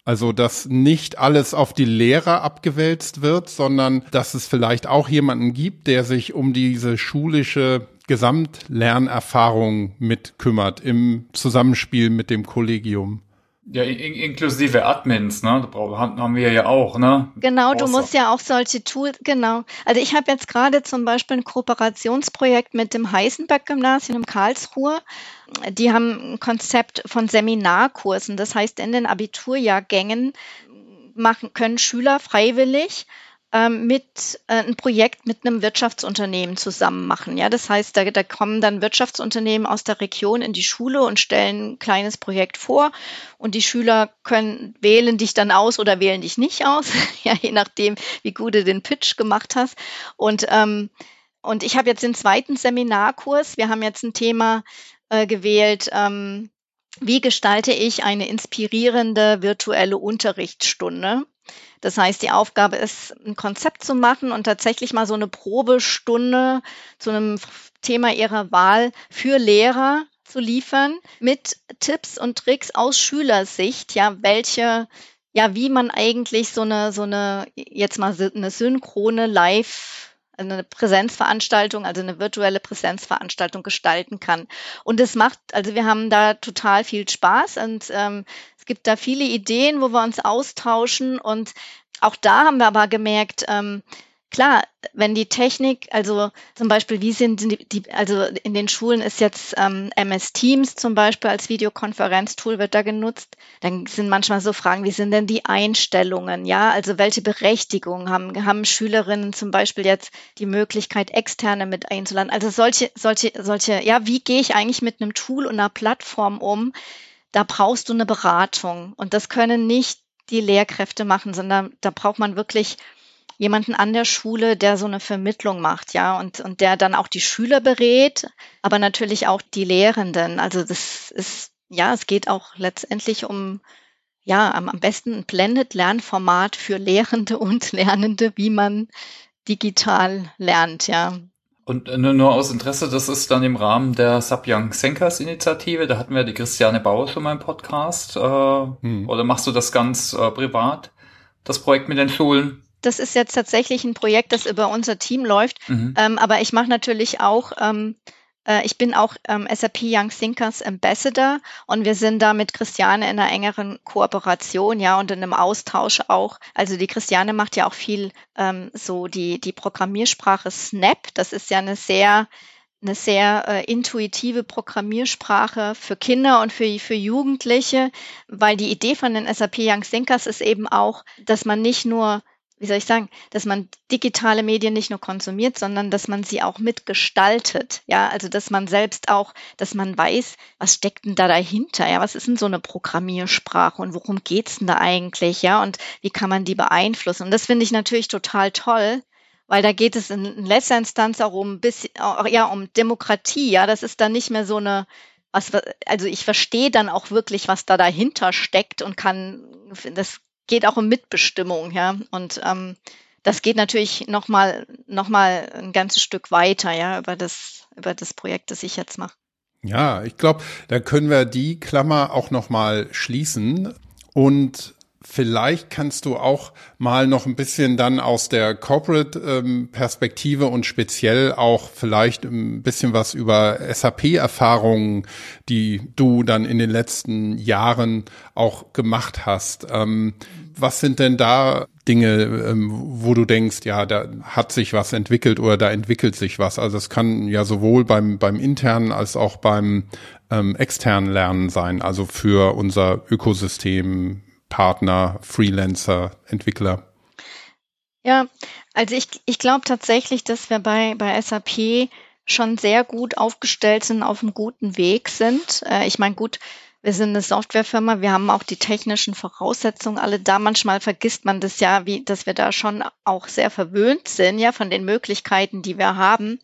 Speaker 1: Also, dass nicht alles auf die Lehrer abgewälzt wird, sondern dass es vielleicht auch jemanden gibt, der sich um diese schulische Gesamtlernerfahrung mit kümmert im Zusammenspiel mit dem Kollegium.
Speaker 2: Ja, in inklusive Admins, ne? Haben wir ja auch, ne?
Speaker 3: Genau, Außer. du musst ja auch solche Tools, genau. Also ich habe jetzt gerade zum Beispiel ein Kooperationsprojekt mit dem Heisenberg-Gymnasium in Karlsruhe. Die haben ein Konzept von Seminarkursen. Das heißt, in den Abiturjahrgängen machen, können Schüler freiwillig ähm, mit äh, ein Projekt mit einem Wirtschaftsunternehmen zusammen machen. Ja, das heißt, da, da kommen dann Wirtschaftsunternehmen aus der Region in die Schule und stellen ein kleines Projekt vor und die Schüler können wählen dich dann aus oder wählen dich nicht aus, ja, je nachdem, wie gut du den Pitch gemacht hast. Und ähm, und ich habe jetzt den zweiten Seminarkurs. Wir haben jetzt ein Thema äh, gewählt. Ähm, wie gestalte ich eine inspirierende virtuelle Unterrichtsstunde? Das heißt, die Aufgabe ist, ein Konzept zu machen und tatsächlich mal so eine Probestunde zu einem Thema ihrer Wahl für Lehrer zu liefern mit Tipps und Tricks aus Schülersicht, ja, welche ja, wie man eigentlich so eine, so eine, jetzt mal eine synchrone Live eine Präsenzveranstaltung, also eine virtuelle Präsenzveranstaltung gestalten kann. Und es macht, also wir haben da total viel Spaß und ähm, es gibt da viele Ideen, wo wir uns austauschen. Und auch da haben wir aber gemerkt, ähm, klar, wenn die Technik, also zum Beispiel, wie sind die, die also in den Schulen ist jetzt ähm, MS Teams zum Beispiel als Videokonferenztool wird da genutzt, dann sind manchmal so Fragen, wie sind denn die Einstellungen, ja, also welche Berechtigung haben, haben Schülerinnen zum Beispiel jetzt die Möglichkeit, externe mit einzuladen, also solche, solche, solche, ja, wie gehe ich eigentlich mit einem Tool und einer Plattform um, da brauchst du eine Beratung und das können nicht die Lehrkräfte machen, sondern da braucht man wirklich jemanden an der Schule, der so eine Vermittlung macht, ja, und, und der dann auch die Schüler berät, aber natürlich auch die Lehrenden. Also das ist, ja, es geht auch letztendlich um, ja, am, am besten ein Blended Lernformat für Lehrende und Lernende, wie man digital lernt, ja.
Speaker 2: Und nur aus Interesse, das ist dann im Rahmen der Subyoung Senkers Initiative. Da hatten wir die Christiane Bauer schon mal im Podcast. Äh, hm. Oder machst du das ganz äh, privat, das Projekt mit den Schulen?
Speaker 3: das ist jetzt tatsächlich ein Projekt, das über unser Team läuft. Mhm. Ähm, aber ich mache natürlich auch, ähm, äh, ich bin auch ähm, SAP Young Thinkers Ambassador und wir sind da mit Christiane in einer engeren Kooperation, ja, und in einem Austausch auch. Also die Christiane macht ja auch viel ähm, so die, die Programmiersprache Snap. Das ist ja eine sehr eine sehr äh, intuitive Programmiersprache für Kinder und für, für Jugendliche, weil die Idee von den SAP Young Thinkers ist eben auch, dass man nicht nur wie soll ich sagen, dass man digitale Medien nicht nur konsumiert, sondern dass man sie auch mitgestaltet. Ja, also dass man selbst auch, dass man weiß, was steckt denn da dahinter? Ja, was ist denn so eine Programmiersprache und worum geht's denn da eigentlich? Ja, und wie kann man die beeinflussen? Und das finde ich natürlich total toll, weil da geht es in letzter Instanz auch um bisschen, ja, um Demokratie. Ja, das ist dann nicht mehr so eine also ich verstehe dann auch wirklich, was da dahinter steckt und kann, das geht auch um Mitbestimmung, ja. Und ähm, das geht natürlich nochmal noch mal ein ganzes Stück weiter, ja, über das, über das Projekt, das ich jetzt mache.
Speaker 1: Ja, ich glaube, da können wir die Klammer auch nochmal schließen. Und Vielleicht kannst du auch mal noch ein bisschen dann aus der Corporate-Perspektive ähm, und speziell auch vielleicht ein bisschen was über SAP-Erfahrungen, die du dann in den letzten Jahren auch gemacht hast. Ähm, was sind denn da Dinge, ähm, wo du denkst, ja, da hat sich was entwickelt oder da entwickelt sich was? Also es kann ja sowohl beim, beim internen als auch beim ähm, externen Lernen sein, also für unser Ökosystem Partner, Freelancer, Entwickler?
Speaker 3: Ja, also ich, ich glaube tatsächlich, dass wir bei, bei SAP schon sehr gut aufgestellt sind, auf einem guten Weg sind. Äh, ich meine, gut, wir sind eine Softwarefirma, wir haben auch die technischen Voraussetzungen alle da. Manchmal vergisst man das ja, wie, dass wir da schon auch sehr verwöhnt sind, ja, von den Möglichkeiten, die wir haben.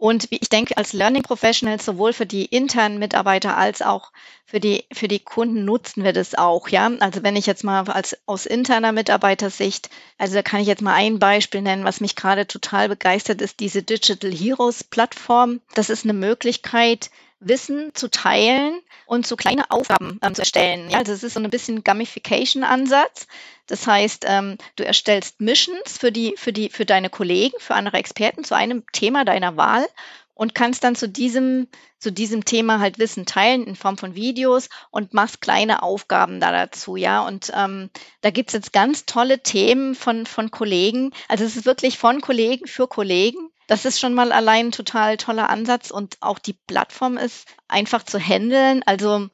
Speaker 3: Und ich denke, als Learning Professionals sowohl für die internen Mitarbeiter als auch für die, für die Kunden nutzen wir das auch, ja. Also wenn ich jetzt mal als, aus interner Mitarbeitersicht, also da kann ich jetzt mal ein Beispiel nennen, was mich gerade total begeistert ist, diese Digital Heroes Plattform. Das ist eine Möglichkeit, Wissen zu teilen und so kleine Aufgaben ähm, zu erstellen. Ja, also es ist so ein bisschen Gamification-Ansatz. Das heißt, ähm, du erstellst Missions für die, für die, für deine Kollegen, für andere Experten zu einem Thema deiner Wahl und kannst dann zu diesem, zu diesem Thema halt Wissen teilen in Form von Videos und machst kleine Aufgaben da dazu, ja. Und ähm, da gibt's jetzt ganz tolle Themen von, von Kollegen. Also es ist wirklich von Kollegen für Kollegen das ist schon mal allein ein total toller Ansatz und auch die Plattform ist einfach zu handeln. Also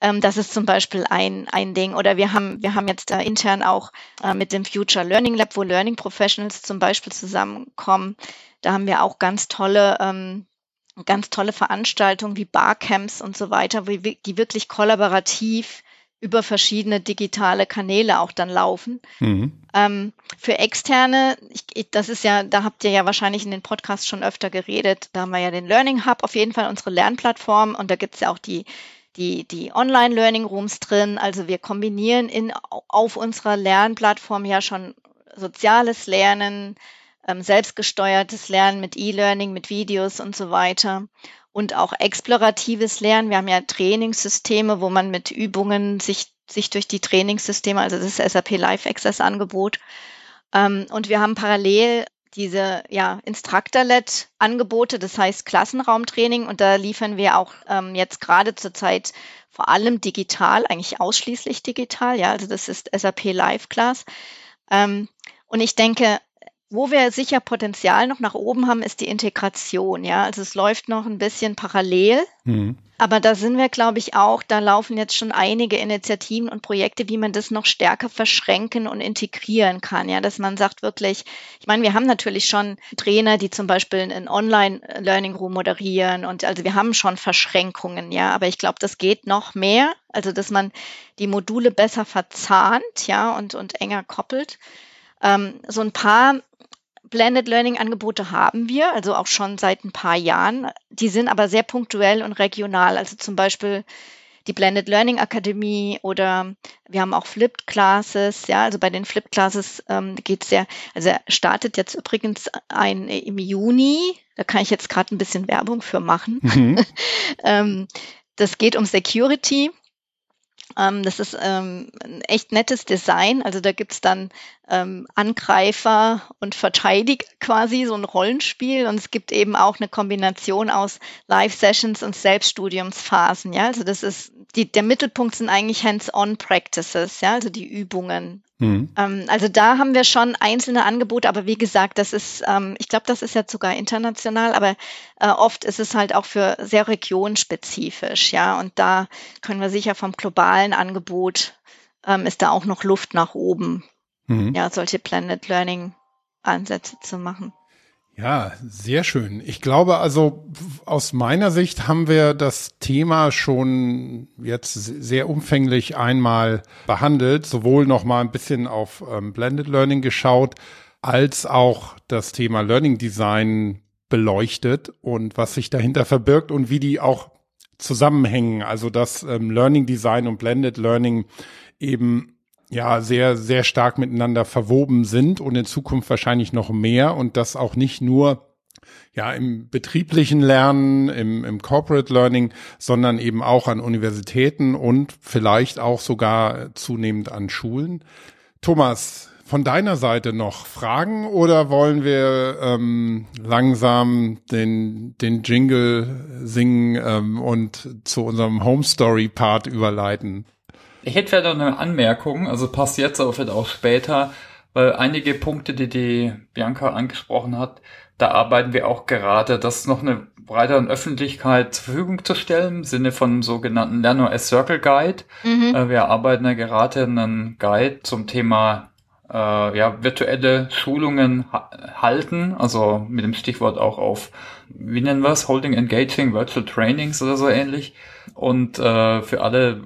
Speaker 3: ähm, das ist zum Beispiel ein, ein Ding. Oder wir haben, wir haben jetzt da intern auch äh, mit dem Future Learning Lab, wo Learning Professionals zum Beispiel zusammenkommen. Da haben wir auch ganz tolle, ähm, ganz tolle Veranstaltungen wie Barcamps und so weiter, die wirklich kollaborativ über verschiedene digitale Kanäle auch dann laufen. Mhm. Ähm, für externe, ich, das ist ja, da habt ihr ja wahrscheinlich in den Podcasts schon öfter geredet, da haben wir ja den Learning Hub, auf jeden Fall unsere Lernplattform und da gibt's ja auch die, die, die Online-Learning Rooms drin. Also wir kombinieren in, auf unserer Lernplattform ja schon soziales Lernen, ähm, selbstgesteuertes Lernen mit E-Learning, mit Videos und so weiter und auch exploratives Lernen. Wir haben ja Trainingssysteme, wo man mit Übungen sich, sich durch die Trainingssysteme, also das SAP Live Access Angebot. Ähm, und wir haben parallel diese ja, Instructor-led Angebote, das heißt Klassenraumtraining. Und da liefern wir auch ähm, jetzt gerade zurzeit vor allem digital, eigentlich ausschließlich digital. Ja, also das ist SAP Live Class. Ähm, und ich denke, wo wir sicher Potenzial noch nach oben haben, ist die Integration. Ja, also es läuft noch ein bisschen parallel. Mhm. Aber da sind wir, glaube ich, auch, da laufen jetzt schon einige Initiativen und Projekte, wie man das noch stärker verschränken und integrieren kann. Ja, dass man sagt wirklich, ich meine, wir haben natürlich schon Trainer, die zum Beispiel ein Online-Learning Room moderieren und also wir haben schon Verschränkungen, ja, aber ich glaube, das geht noch mehr. Also, dass man die Module besser verzahnt, ja, und, und enger koppelt. Ähm, so ein paar Blended Learning Angebote haben wir, also auch schon seit ein paar Jahren. Die sind aber sehr punktuell und regional. Also zum Beispiel die Blended Learning Akademie oder wir haben auch Flipped Classes. Ja, also bei den Flipped Classes ähm, geht es sehr, also er startet jetzt übrigens ein im Juni. Da kann ich jetzt gerade ein bisschen Werbung für machen. Mhm. ähm, das geht um Security. Ähm, das ist ähm, ein echt nettes Design. Also da gibt's dann ähm, Angreifer und Verteidiger quasi, so ein Rollenspiel. Und es gibt eben auch eine Kombination aus Live-Sessions und Selbststudiumsphasen. Ja, also das ist, die, der Mittelpunkt sind eigentlich Hands-on-Practices, ja, also die Übungen. Mhm. Ähm, also da haben wir schon einzelne Angebote, aber wie gesagt, das ist, ähm, ich glaube, das ist jetzt sogar international, aber äh, oft ist es halt auch für sehr regionspezifisch, ja. Und da können wir sicher vom globalen Angebot ähm, ist da auch noch Luft nach oben, mhm. ja, solche Planet Learning Ansätze zu machen.
Speaker 1: Ja, sehr schön. Ich glaube also, aus meiner Sicht haben wir das Thema schon jetzt sehr umfänglich einmal behandelt, sowohl noch mal ein bisschen auf ähm, Blended Learning geschaut, als auch das Thema Learning Design beleuchtet und was sich dahinter verbirgt und wie die auch zusammenhängen. Also dass ähm, Learning Design und Blended Learning eben ja sehr, sehr stark miteinander verwoben sind und in Zukunft wahrscheinlich noch mehr und das auch nicht nur ja im betrieblichen Lernen, im, im Corporate Learning, sondern eben auch an Universitäten und vielleicht auch sogar zunehmend an Schulen. Thomas, von deiner Seite noch Fragen oder wollen wir ähm, langsam den, den Jingle singen ähm, und zu unserem Home Story Part überleiten?
Speaker 2: Ich hätte vielleicht noch eine Anmerkung, also passt jetzt, aber vielleicht auch später, weil einige Punkte, die die Bianca angesprochen hat, da arbeiten wir auch gerade, das noch eine breiteren Öffentlichkeit zur Verfügung zu stellen, im Sinne von sogenannten LernOS Circle Guide. Mhm. Äh, wir arbeiten ja gerade einen Guide zum Thema äh, ja, virtuelle Schulungen ha halten, also mit dem Stichwort auch auf, wie nennen wir es, Holding Engaging Virtual Trainings oder so ähnlich. Und äh, für alle,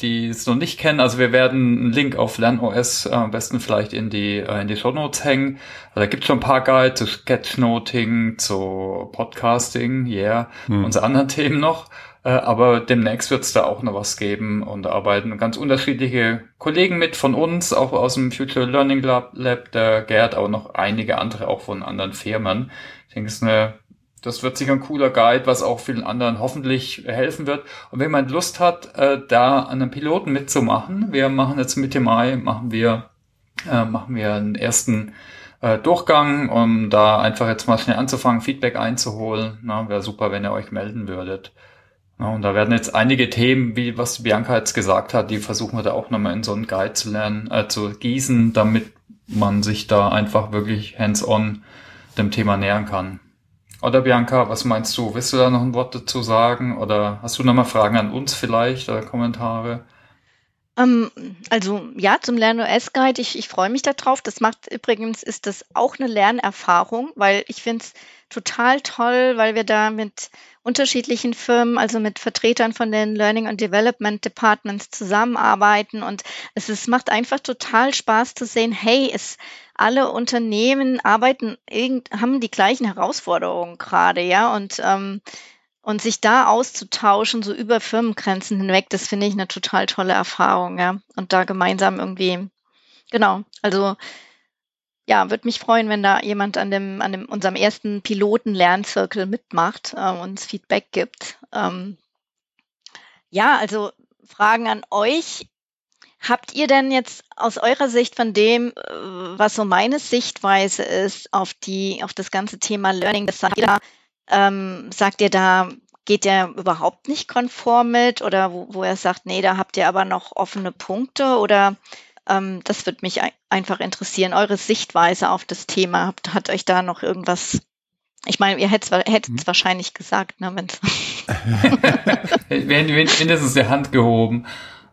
Speaker 2: die es noch nicht kennen, also wir werden einen Link auf LernOS äh, am besten vielleicht in die, äh, in die Show Notes hängen. Also da gibt es schon ein paar Guides zu Sketchnoting, zu Podcasting, yeah, hm. und so anderen Themen noch. Äh, aber demnächst wird es da auch noch was geben und da arbeiten ganz unterschiedliche Kollegen mit von uns, auch aus dem Future Learning Lab, Lab der Gerd, aber noch einige andere auch von anderen Firmen. Ich denke, es ist eine, das wird sicher ein cooler Guide, was auch vielen anderen hoffentlich helfen wird. Und wenn man Lust hat, äh, da an einem Piloten mitzumachen, wir machen jetzt Mitte Mai, machen wir, äh, machen wir einen ersten Durchgang, um da einfach jetzt mal schnell anzufangen, Feedback einzuholen. Wäre super, wenn ihr euch melden würdet. Ja, und da werden jetzt einige Themen, wie was Bianca jetzt gesagt hat, die versuchen wir da auch nochmal in so einen Guide zu lernen, äh, zu gießen, damit man sich da einfach wirklich hands-on dem Thema nähern kann. Oder Bianca, was meinst du? Willst du da noch ein Wort dazu sagen? Oder hast du nochmal Fragen an uns vielleicht oder Kommentare?
Speaker 3: Ähm, also ja, zum LernOS Guide, ich, ich freue mich darauf. Das macht übrigens, ist das auch eine Lernerfahrung, weil ich finde es total toll, weil wir da mit unterschiedlichen Firmen, also mit Vertretern von den Learning and Development Departments zusammenarbeiten. Und es ist, macht einfach total Spaß zu sehen, hey, es, alle Unternehmen arbeiten, haben die gleichen Herausforderungen gerade, ja. Und, ähm, und sich da auszutauschen, so über Firmengrenzen hinweg, das finde ich eine total tolle Erfahrung, ja. Und da gemeinsam irgendwie, genau, also ja, würde mich freuen, wenn da jemand an dem, an dem unserem ersten Piloten-Lernzirkel mitmacht, äh, uns Feedback gibt. Ähm, ja, also Fragen an euch. Habt ihr denn jetzt aus eurer Sicht von dem, äh, was so meine Sichtweise ist auf die, auf das ganze Thema Learning, das sagt ihr da, ähm, sagt ihr da, geht ihr überhaupt nicht konform mit oder wo, wo er sagt, nee, da habt ihr aber noch offene Punkte oder ähm, das würde mich einfach interessieren, eure Sichtweise auf das Thema. Habt, hat euch da noch irgendwas ich meine, ihr hättet es hm. wahrscheinlich gesagt, ne, wenn's
Speaker 2: wir hätten mindestens die Hand gehoben.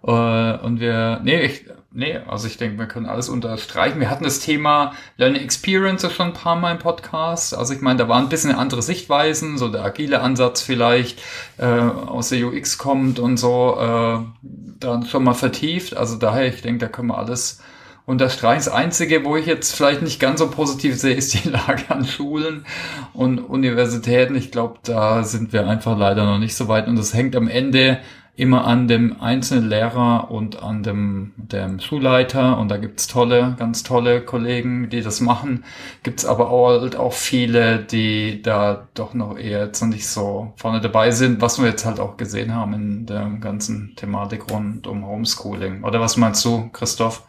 Speaker 2: Äh, und wir, nee, ich, nee, also ich denke, wir können alles unterstreichen. Wir hatten das Thema Learning Experience schon ein paar Mal im Podcast. Also ich meine, da waren ein bisschen andere Sichtweisen, so der agile Ansatz vielleicht äh, aus der UX kommt und so, äh, dann schon mal vertieft. Also daher, ich denke, da können wir alles unterstreichen. Das Einzige, wo ich jetzt vielleicht nicht ganz so positiv sehe, ist die Lage an Schulen und Universitäten. Ich glaube, da sind wir einfach leider noch nicht so weit. Und das hängt am Ende immer an dem einzelnen Lehrer und an dem, dem Schulleiter und da gibt's tolle, ganz tolle Kollegen, die das machen. Gibt's aber auch, halt auch viele, die da doch noch eher jetzt noch nicht so vorne dabei sind, was wir jetzt halt auch gesehen haben in der ganzen Thematik rund um Homeschooling. Oder was meinst du, Christoph?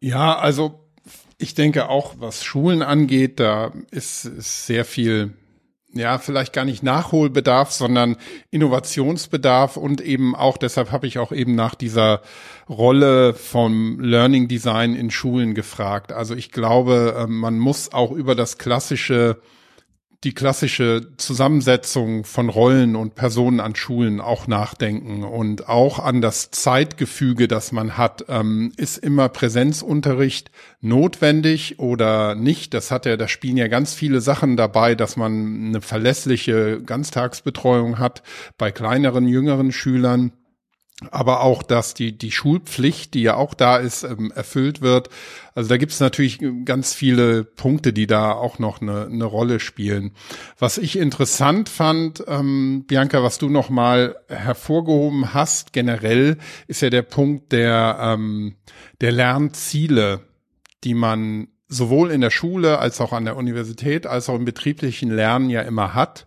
Speaker 1: Ja, also ich denke auch, was Schulen angeht, da ist, ist sehr viel ja, vielleicht gar nicht Nachholbedarf, sondern Innovationsbedarf und eben auch, deshalb habe ich auch eben nach dieser Rolle vom Learning Design in Schulen gefragt. Also ich glaube, ähm, man muss auch über das klassische die klassische Zusammensetzung von Rollen und Personen an Schulen auch nachdenken und auch an das Zeitgefüge, das man hat. Ähm, ist immer Präsenzunterricht notwendig oder nicht? Das hat ja, da spielen ja ganz viele Sachen dabei, dass man eine verlässliche Ganztagsbetreuung hat bei kleineren, jüngeren Schülern aber auch, dass die, die Schulpflicht, die ja auch da ist, ähm, erfüllt wird. Also da gibt es natürlich ganz viele Punkte, die da auch noch eine, eine Rolle spielen. Was ich interessant fand, ähm, Bianca, was du noch mal hervorgehoben hast, generell, ist ja der Punkt der, ähm, der Lernziele, die man sowohl in der Schule als auch an der Universität als auch im betrieblichen Lernen ja immer hat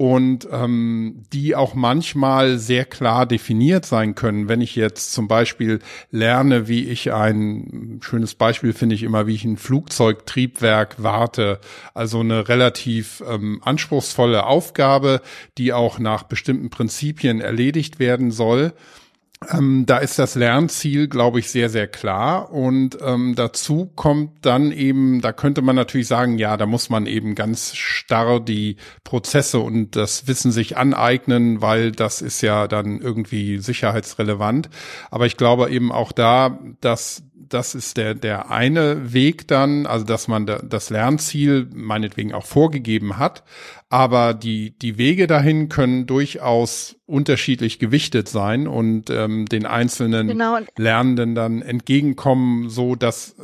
Speaker 1: und ähm, die auch manchmal sehr klar definiert sein können. Wenn ich jetzt zum Beispiel lerne, wie ich ein schönes Beispiel finde ich immer, wie ich ein Flugzeugtriebwerk warte, also eine relativ ähm, anspruchsvolle Aufgabe, die auch nach bestimmten Prinzipien erledigt werden soll ähm, da ist das Lernziel, glaube ich, sehr, sehr klar. Und ähm, dazu kommt dann eben, da könnte man natürlich sagen, ja, da muss man eben ganz starr die Prozesse und das Wissen sich aneignen, weil das ist ja dann irgendwie sicherheitsrelevant. Aber ich glaube eben auch da, dass das ist der, der eine Weg dann, also dass man da, das Lernziel meinetwegen auch vorgegeben hat, aber die, die Wege dahin können durchaus unterschiedlich gewichtet sein und ähm, den einzelnen genau. Lernenden dann entgegenkommen, so dass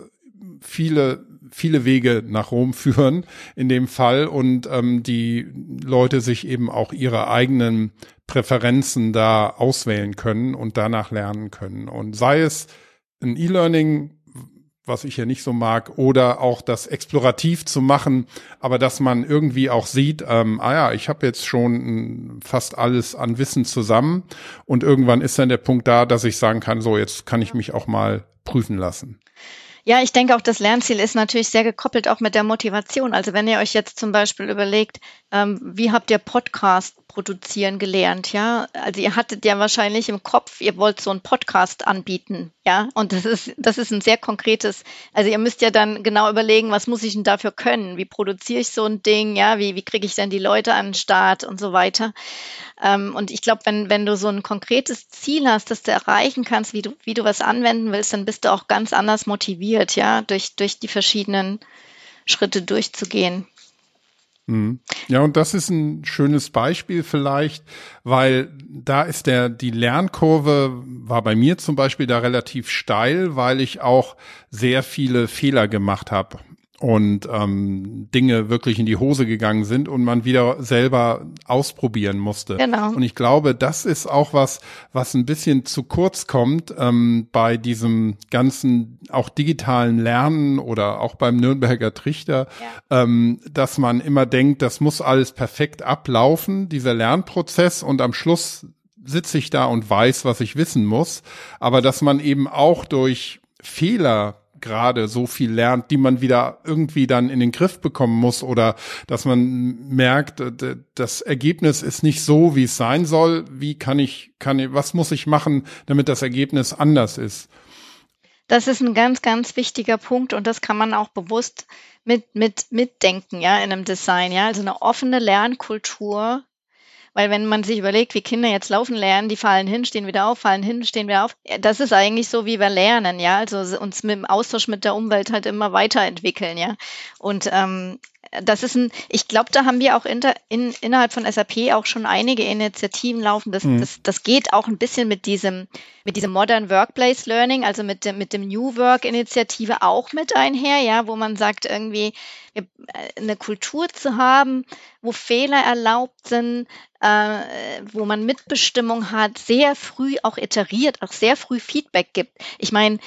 Speaker 1: viele viele Wege nach Rom führen in dem Fall und ähm, die Leute sich eben auch ihre eigenen Präferenzen da auswählen können und danach lernen können. Und sei es ein E-Learning, was ich ja nicht so mag, oder auch das explorativ zu machen, aber dass man irgendwie auch sieht, ähm, ah ja, ich habe jetzt schon fast alles an Wissen zusammen und irgendwann ist dann der Punkt da, dass ich sagen kann, so jetzt kann ich mich auch mal prüfen lassen.
Speaker 3: Ja, ich denke auch, das Lernziel ist natürlich sehr gekoppelt auch mit der Motivation. Also wenn ihr euch jetzt zum Beispiel überlegt, ähm, wie habt ihr Podcast produzieren gelernt, ja? Also ihr hattet ja wahrscheinlich im Kopf, ihr wollt so einen Podcast anbieten, ja? Und das ist, das ist ein sehr konkretes, also ihr müsst ja dann genau überlegen, was muss ich denn dafür können? Wie produziere ich so ein Ding, ja? Wie, wie kriege ich denn die Leute an den Start und so weiter? Ähm, und ich glaube, wenn, wenn du so ein konkretes Ziel hast, das du erreichen kannst, wie du, wie du was anwenden willst, dann bist du auch ganz anders motiviert, ja, durch, durch die verschiedenen Schritte durchzugehen.
Speaker 1: Mhm. Ja, und das ist ein schönes Beispiel vielleicht, weil da ist der, die Lernkurve war bei mir zum Beispiel da relativ steil, weil ich auch sehr viele Fehler gemacht habe und ähm, Dinge wirklich in die Hose gegangen sind und man wieder selber ausprobieren musste. Genau. Und ich glaube, das ist auch was, was ein bisschen zu kurz kommt ähm, bei diesem ganzen auch digitalen Lernen oder auch beim Nürnberger Trichter, ja. ähm, dass man immer denkt, das muss alles perfekt ablaufen, dieser Lernprozess und am Schluss sitze ich da und weiß, was ich wissen muss, aber dass man eben auch durch Fehler gerade so viel lernt, die man wieder irgendwie dann in den Griff bekommen muss oder dass man merkt, das Ergebnis ist nicht so, wie es sein soll. Wie kann ich, kann ich, was muss ich machen, damit das Ergebnis anders ist?
Speaker 3: Das ist ein ganz, ganz wichtiger Punkt und das kann man auch bewusst mit, mit, mitdenken, ja, in einem Design, ja. Also eine offene Lernkultur weil wenn man sich überlegt, wie Kinder jetzt laufen lernen, die fallen hin, stehen wieder auf, fallen hin, stehen wieder auf. Das ist eigentlich so, wie wir lernen, ja. Also uns mit dem Austausch mit der Umwelt halt immer weiterentwickeln, ja. Und ähm, das ist ein, ich glaube, da haben wir auch inter, in, innerhalb von SAP auch schon einige Initiativen laufen. Das, mhm. das, das geht auch ein bisschen mit diesem, mit diesem Modern Workplace Learning, also mit dem, mit dem New Work Initiative auch mit einher, ja, wo man sagt, irgendwie, äh, eine Kultur zu haben, wo Fehler erlaubt sind, äh, wo man Mitbestimmung hat, sehr früh auch iteriert, auch sehr früh Feedback gibt. Ich meine,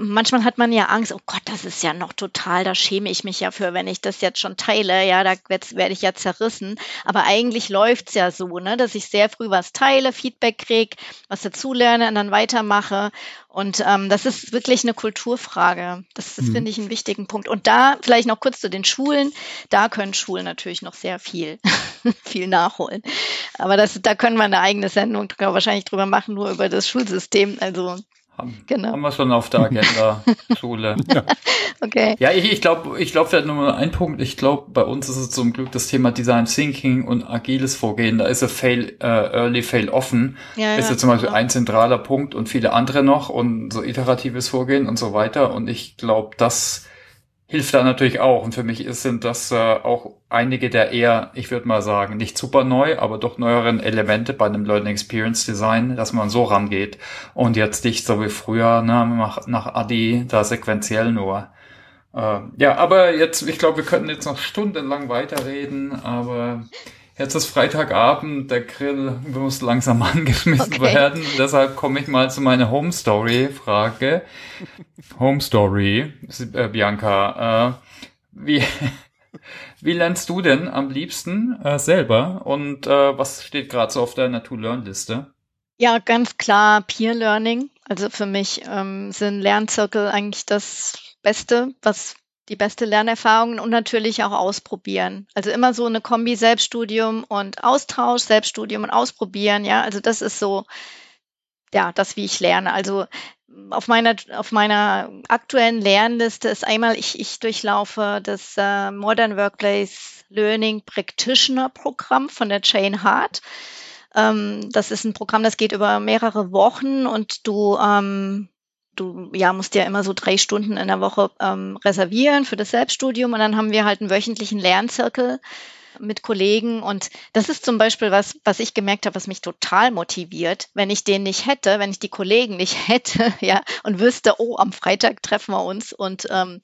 Speaker 3: manchmal hat man ja Angst, oh Gott, das ist ja noch total, da schäme ich mich ja für, wenn ich das jetzt schon teile, ja, da werde ich ja zerrissen. Aber eigentlich läuft's ja so, ne, dass ich sehr früh was teile, Feedback kriege, was dazulerne und dann weitermache. Und ähm, das ist wirklich eine Kulturfrage. Das, das mhm. finde ich einen wichtigen Punkt. Und da vielleicht noch kurz zu den Schulen. Da können Schulen natürlich noch sehr viel, viel nachholen. Aber das, da können wir eine eigene Sendung wahrscheinlich drüber machen, nur über das Schulsystem. Also
Speaker 2: haben, genau. haben wir schon auf der Agenda, Schule.
Speaker 3: ja. Okay.
Speaker 2: Ja, ich, ich glaube, ich glaube, vielleicht nur ein Punkt. Ich glaube, bei uns ist es zum Glück das Thema Design Thinking und agiles Vorgehen. Da ist er fail, äh, early, fail offen. Ja, ist ja zum Beispiel genau. ein zentraler Punkt und viele andere noch und so iteratives Vorgehen und so weiter. Und ich glaube, das hilft da natürlich auch. Und für mich ist, sind das äh, auch einige der eher, ich würde mal sagen, nicht super neu, aber doch neueren Elemente bei einem Learning Experience Design, dass man so rangeht und jetzt nicht so wie früher ne, nach, nach Adi da sequenziell nur. Äh, ja, aber jetzt, ich glaube, wir könnten jetzt noch stundenlang weiterreden, aber Jetzt ist Freitagabend, der Grill muss langsam angeschmissen okay. werden. Deshalb komme ich mal zu meiner Home Story Frage. Home Story, äh, Bianca. Äh, wie, wie lernst du denn am liebsten äh, selber? Und äh, was steht gerade so auf deiner To-Learn-Liste?
Speaker 3: Ja, ganz klar Peer Learning. Also für mich ähm, sind Lernzirkel eigentlich das Beste, was die beste Lernerfahrung und natürlich auch ausprobieren. Also immer so eine Kombi Selbststudium und Austausch, Selbststudium und Ausprobieren, ja. Also das ist so, ja, das, wie ich lerne. Also auf meiner, auf meiner aktuellen Lernliste ist einmal, ich, ich durchlaufe das äh, Modern Workplace Learning Practitioner Programm von der Jane Hart. Ähm, das ist ein Programm, das geht über mehrere Wochen und du ähm, du ja musst ja immer so drei Stunden in der Woche ähm, reservieren für das Selbststudium und dann haben wir halt einen wöchentlichen Lernzirkel mit Kollegen. Und das ist zum Beispiel was, was ich gemerkt habe, was mich total motiviert. Wenn ich den nicht hätte, wenn ich die Kollegen nicht hätte, ja, und wüsste, oh, am Freitag treffen wir uns und, ähm,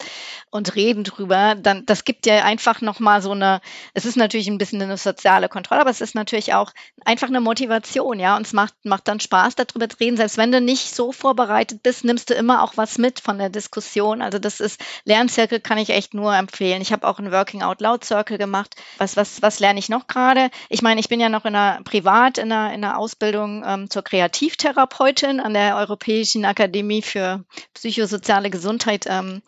Speaker 3: und reden drüber, dann, das gibt ja einfach nochmal so eine, es ist natürlich ein bisschen eine soziale Kontrolle, aber es ist natürlich auch einfach eine Motivation, ja, und es macht, macht dann Spaß, darüber zu reden. Selbst wenn du nicht so vorbereitet bist, nimmst du immer auch was mit von der Diskussion. Also das ist, Lernzirkel kann ich echt nur empfehlen. Ich habe auch einen Working Out Loud Circle gemacht, was, was, was lerne ich noch gerade? Ich meine, ich bin ja noch in einer privat in einer, in einer Ausbildung ähm, zur Kreativtherapeutin an der Europäischen Akademie für psychosoziale Gesundheit. Ähm,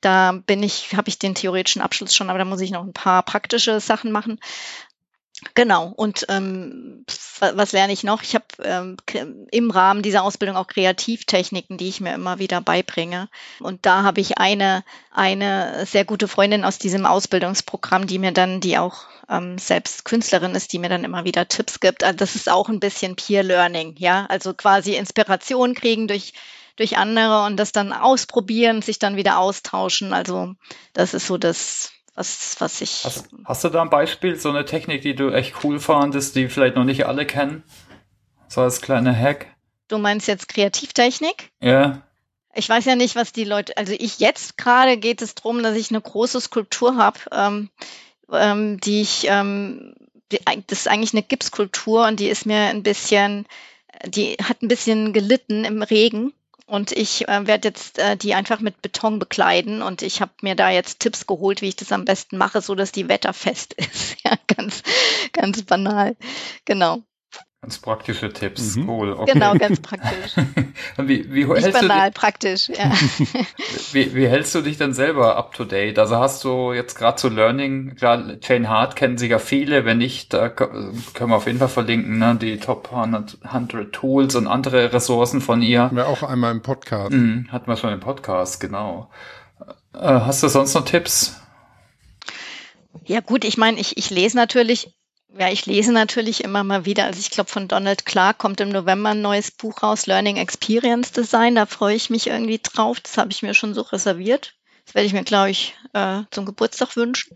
Speaker 3: da bin ich, habe ich den theoretischen Abschluss schon, aber da muss ich noch ein paar praktische Sachen machen. Genau. Und ähm, was lerne ich noch? Ich habe ähm, im Rahmen dieser Ausbildung auch Kreativtechniken, die ich mir immer wieder beibringe. Und da habe ich eine, eine sehr gute Freundin aus diesem Ausbildungsprogramm, die mir dann, die auch ähm, selbst Künstlerin ist, die mir dann immer wieder Tipps gibt. Also das ist auch ein bisschen Peer Learning, ja. Also quasi Inspiration kriegen durch durch andere und das dann ausprobieren, sich dann wieder austauschen. Also das ist so das, was, was ich.
Speaker 2: Hast, hast, du da ein Beispiel, so eine Technik, die du echt cool fandest, die vielleicht noch nicht alle kennen? So als kleiner Hack?
Speaker 3: Du meinst jetzt Kreativtechnik?
Speaker 2: Ja.
Speaker 3: Ich weiß ja nicht, was die Leute, also ich jetzt gerade geht es darum, dass ich eine große Skulptur habe, ähm, ähm, die ich, ähm, die, das ist eigentlich eine Gipskultur und die ist mir ein bisschen, die hat ein bisschen gelitten im Regen und ich äh, werde jetzt äh, die einfach mit Beton bekleiden und ich habe mir da jetzt Tipps geholt, wie ich das am besten mache, so dass die wetterfest ist. ja, ganz, ganz banal. Genau.
Speaker 2: Ganz praktische Tipps. Mhm. Cool. Okay.
Speaker 3: Genau, ganz praktisch.
Speaker 2: wie, wie Nicht
Speaker 3: hältst banal, du praktisch, ja.
Speaker 2: wie, wie hältst du dich dann selber up to date? Also hast du jetzt gerade zu Learning, klar, Jane Hart kennen sicher viele, wenn nicht, da können wir auf jeden Fall verlinken, ne? die Top 100, 100 Tools und andere Ressourcen von ihr.
Speaker 1: Haben wir auch einmal im Podcast.
Speaker 2: Mhm, hatten wir schon im Podcast, genau. Äh, hast du sonst noch Tipps?
Speaker 3: Ja gut, ich meine, ich, ich lese natürlich ja, ich lese natürlich immer mal wieder. Also ich glaube, von Donald Clark kommt im November ein neues Buch raus, Learning Experience Design. Da freue ich mich irgendwie drauf. Das habe ich mir schon so reserviert. Das werde ich mir, glaube ich, äh, zum Geburtstag wünschen.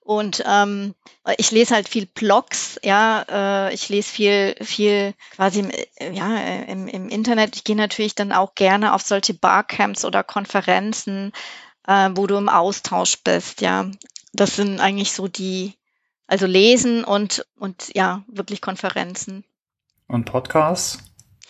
Speaker 3: Und ähm, ich lese halt viel Blogs, ja, äh, ich lese viel, viel quasi im, ja, im, im Internet. Ich gehe natürlich dann auch gerne auf solche Barcamps oder Konferenzen, äh, wo du im Austausch bist, ja. Das sind eigentlich so die, also lesen und, und ja, wirklich Konferenzen.
Speaker 2: Und Podcasts?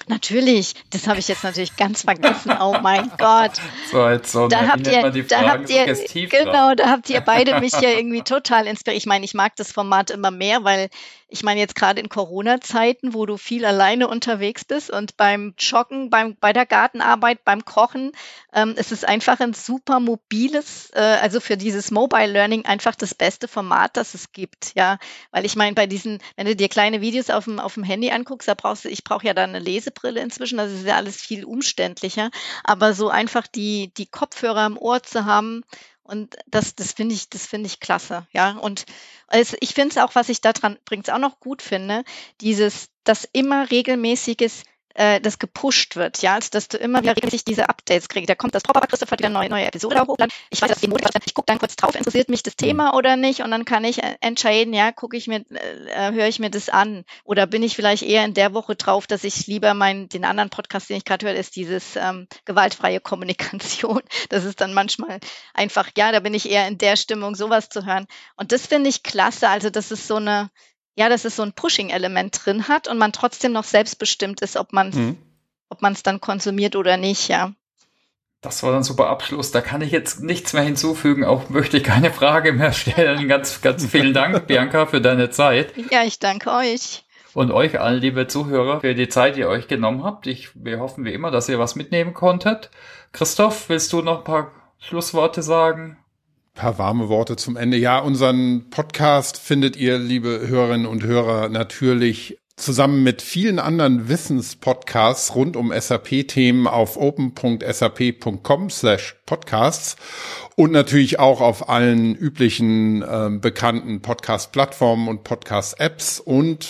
Speaker 3: Natürlich, das habe ich jetzt natürlich ganz vergessen. Oh mein Gott.
Speaker 2: So, jetzt so
Speaker 3: da habt ihr, da habt ihr, genau, da habt ihr beide mich ja irgendwie total inspiriert. Ich meine, ich mag das Format immer mehr, weil ich meine jetzt gerade in Corona-Zeiten, wo du viel alleine unterwegs bist und beim Joggen, beim, bei der Gartenarbeit, beim Kochen, ähm, es ist einfach ein super mobiles, äh, also für dieses Mobile Learning einfach das beste Format, das es gibt, ja. Weil ich meine, bei diesen, wenn du dir kleine Videos auf dem, auf dem Handy anguckst, da brauchst du, ich brauche ja da eine Lesebrille inzwischen, das ist ja alles viel umständlicher. Aber so einfach die, die Kopfhörer im Ohr zu haben und das, das finde ich, das finde ich klasse, ja. Und es, ich finde es auch, was ich daran übrigens auch noch gut finde, dieses, das immer regelmäßiges äh, das gepusht wird, ja, also dass du immer wieder regelmäßig diese Updates kriegst. Da kommt das Pop-up, Christoph hat wieder eine neue, neue Episode hochgeladen. Ich weiß, dass die Montag, ich gucke dann kurz drauf, interessiert mich das mhm. Thema oder nicht und dann kann ich äh, entscheiden, ja, gucke ich mir, äh, höre ich mir das an oder bin ich vielleicht eher in der Woche drauf, dass ich lieber meinen, den anderen Podcast, den ich gerade höre, ist dieses ähm, gewaltfreie Kommunikation. Das ist dann manchmal einfach, ja, da bin ich eher in der Stimmung, sowas zu hören. Und das finde ich klasse. Also das ist so eine, ja, dass es so ein Pushing-Element drin hat und man trotzdem noch selbstbestimmt ist, ob man es mhm. ob man es dann konsumiert oder nicht, ja.
Speaker 2: Das war ein super Abschluss. Da kann ich jetzt nichts mehr hinzufügen. Auch möchte ich keine Frage mehr stellen. Ganz, ganz vielen Dank, Bianca, für deine Zeit.
Speaker 3: Ja, ich danke euch.
Speaker 2: Und euch allen, liebe Zuhörer, für die Zeit, die ihr euch genommen habt. Ich, wir hoffen wie immer, dass ihr was mitnehmen konntet. Christoph, willst du noch ein paar Schlussworte sagen?
Speaker 1: Paar warme Worte zum Ende. Ja, unseren Podcast findet ihr, liebe Hörerinnen und Hörer, natürlich zusammen mit vielen anderen Wissenspodcasts rund um SAP-Themen auf open.sap.com slash podcasts und natürlich auch auf allen üblichen äh, bekannten Podcast-Plattformen und Podcast-Apps und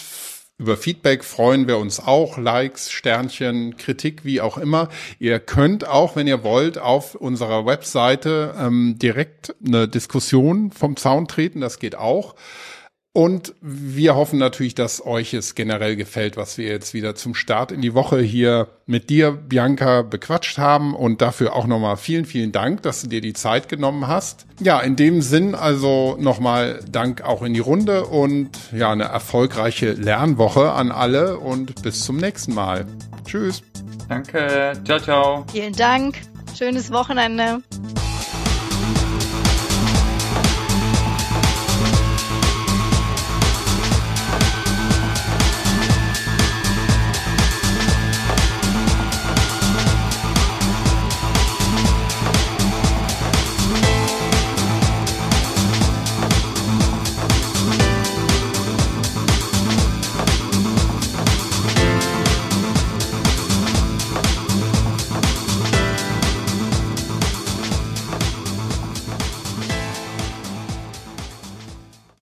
Speaker 1: über Feedback freuen wir uns auch, Likes, Sternchen, Kritik, wie auch immer. Ihr könnt auch, wenn ihr wollt, auf unserer Webseite ähm, direkt eine Diskussion vom Zaun treten. Das geht auch. Und wir hoffen natürlich, dass euch es generell gefällt, was wir jetzt wieder zum Start in die Woche hier mit dir, Bianca, bequatscht haben. Und dafür auch nochmal vielen, vielen Dank, dass du dir die Zeit genommen hast. Ja, in dem Sinn also nochmal Dank auch in die Runde und ja, eine erfolgreiche Lernwoche an alle und bis zum nächsten Mal. Tschüss.
Speaker 2: Danke. Ciao, ciao.
Speaker 3: Vielen Dank. Schönes Wochenende.